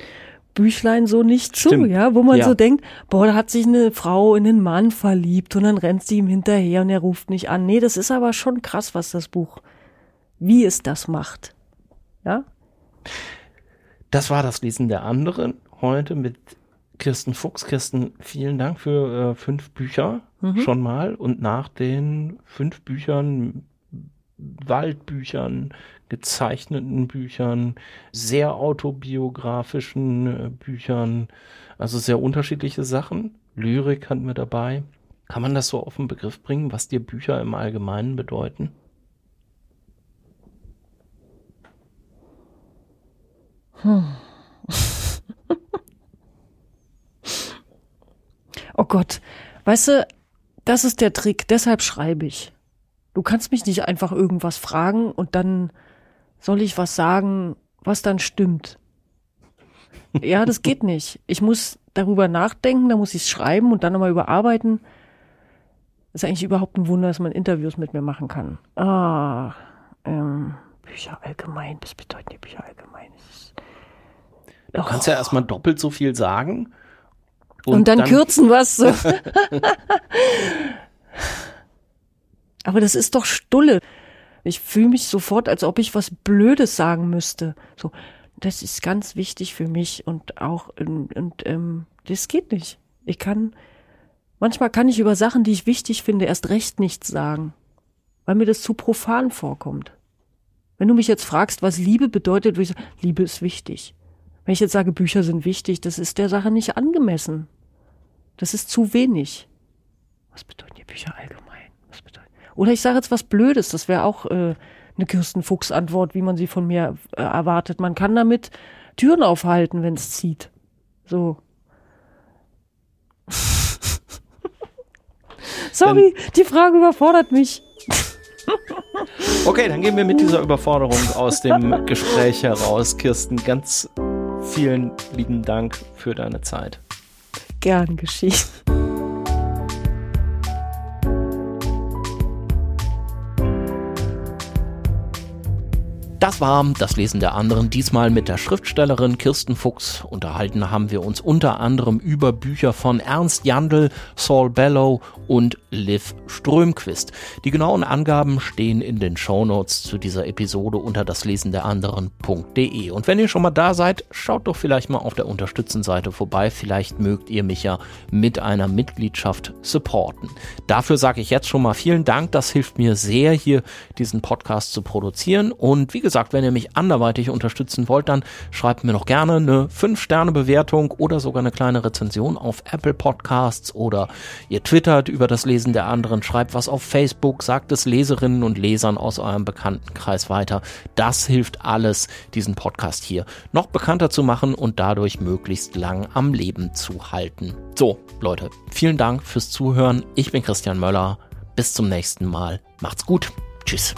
Büchlein so nicht zu, Stimmt. ja, wo man Ja. so denkt, boah, da hat sich eine Frau in einen Mann verliebt und dann rennt sie ihm hinterher und er ruft nicht an. Nee, das ist aber schon krass, was das Buch, wie es das macht. Ja? Das war das Lesen der anderen heute mit Kirsten Fuchs. Kirsten, vielen Dank für äh, fünf Bücher schon mal. Und nach den fünf Büchern, Waldbüchern, gezeichneten Büchern, sehr autobiografischen äh, Büchern, also sehr unterschiedliche Sachen. Lyrik hatten wir dabei. Kann man das so auf den Begriff bringen, was dir Bücher im Allgemeinen bedeuten? [laughs] Oh Gott, weißt du, das ist der Trick, deshalb schreibe ich. Du kannst mich nicht einfach irgendwas fragen und dann soll ich was sagen, was dann stimmt. Ja, das geht nicht. Ich muss darüber nachdenken, dann muss ich es schreiben und dann nochmal überarbeiten. ist eigentlich überhaupt ein Wunder, dass man Interviews mit mir machen kann. Ah, ähm, Bücher allgemein, das bedeuten die Bücher allgemein. Du oh. kannst ja erstmal doppelt so viel sagen. Und, und dann, dann, kürzen was. So. [laughs] Aber das ist doch Stulle. Ich fühle mich sofort, als ob ich was Blödes sagen müsste. So, das ist ganz wichtig für mich und auch und, und ähm, das geht nicht. Ich kann manchmal kann ich über Sachen, die ich wichtig finde, erst recht nichts sagen, weil mir das zu profan vorkommt. Wenn du mich jetzt fragst, was Liebe bedeutet, würde ich sagen, Liebe ist wichtig. Wenn ich jetzt sage, Bücher sind wichtig, das ist der Sache nicht angemessen. Das ist zu wenig. Was bedeuten die Bücher allgemein? Oder ich sage jetzt was Blödes, das wäre auch äh, eine Kirsten Fuchs Antwort, wie man sie von mir äh, erwartet. Man kann damit Türen aufhalten, wenn es zieht. So. [laughs] Sorry, dann, die Frage überfordert mich. okay, dann gehen wir mit dieser Überforderung aus dem Gespräch heraus. Kirsten, ganz vielen lieben Dank für deine Zeit. Gern geschehen. Das war das Lesen der anderen, diesmal mit der Schriftstellerin Kirsten Fuchs. Unterhalten haben wir uns unter anderem über Bücher von Ernst Jandl, Saul Bellow und Liv Strömquist. Die genauen Angaben stehen in den Shownotes zu dieser Episode unter daslesen der anderen.de. Und wenn ihr schon mal da seid, schaut doch vielleicht mal auf der Unterstützenseite vorbei. Vielleicht mögt ihr mich ja mit einer Mitgliedschaft supporten. Dafür sage ich jetzt schon mal vielen Dank. Das hilft mir sehr, hier diesen Podcast zu produzieren. Und wie gesagt, gesagt, wenn ihr mich anderweitig unterstützen wollt, dann schreibt mir noch gerne eine 5-Sterne-Bewertung oder sogar eine kleine Rezension auf Apple Podcasts oder ihr twittert über das Lesen der anderen, schreibt was auf Facebook, sagt es Leserinnen und Lesern aus eurem Bekanntenkreis weiter. Das hilft alles, diesen Podcast hier noch bekannter zu machen und dadurch möglichst lang am Leben zu halten. So, Leute, vielen Dank fürs Zuhören. Ich bin Christian Möller. Bis zum nächsten Mal. Macht's gut. Tschüss.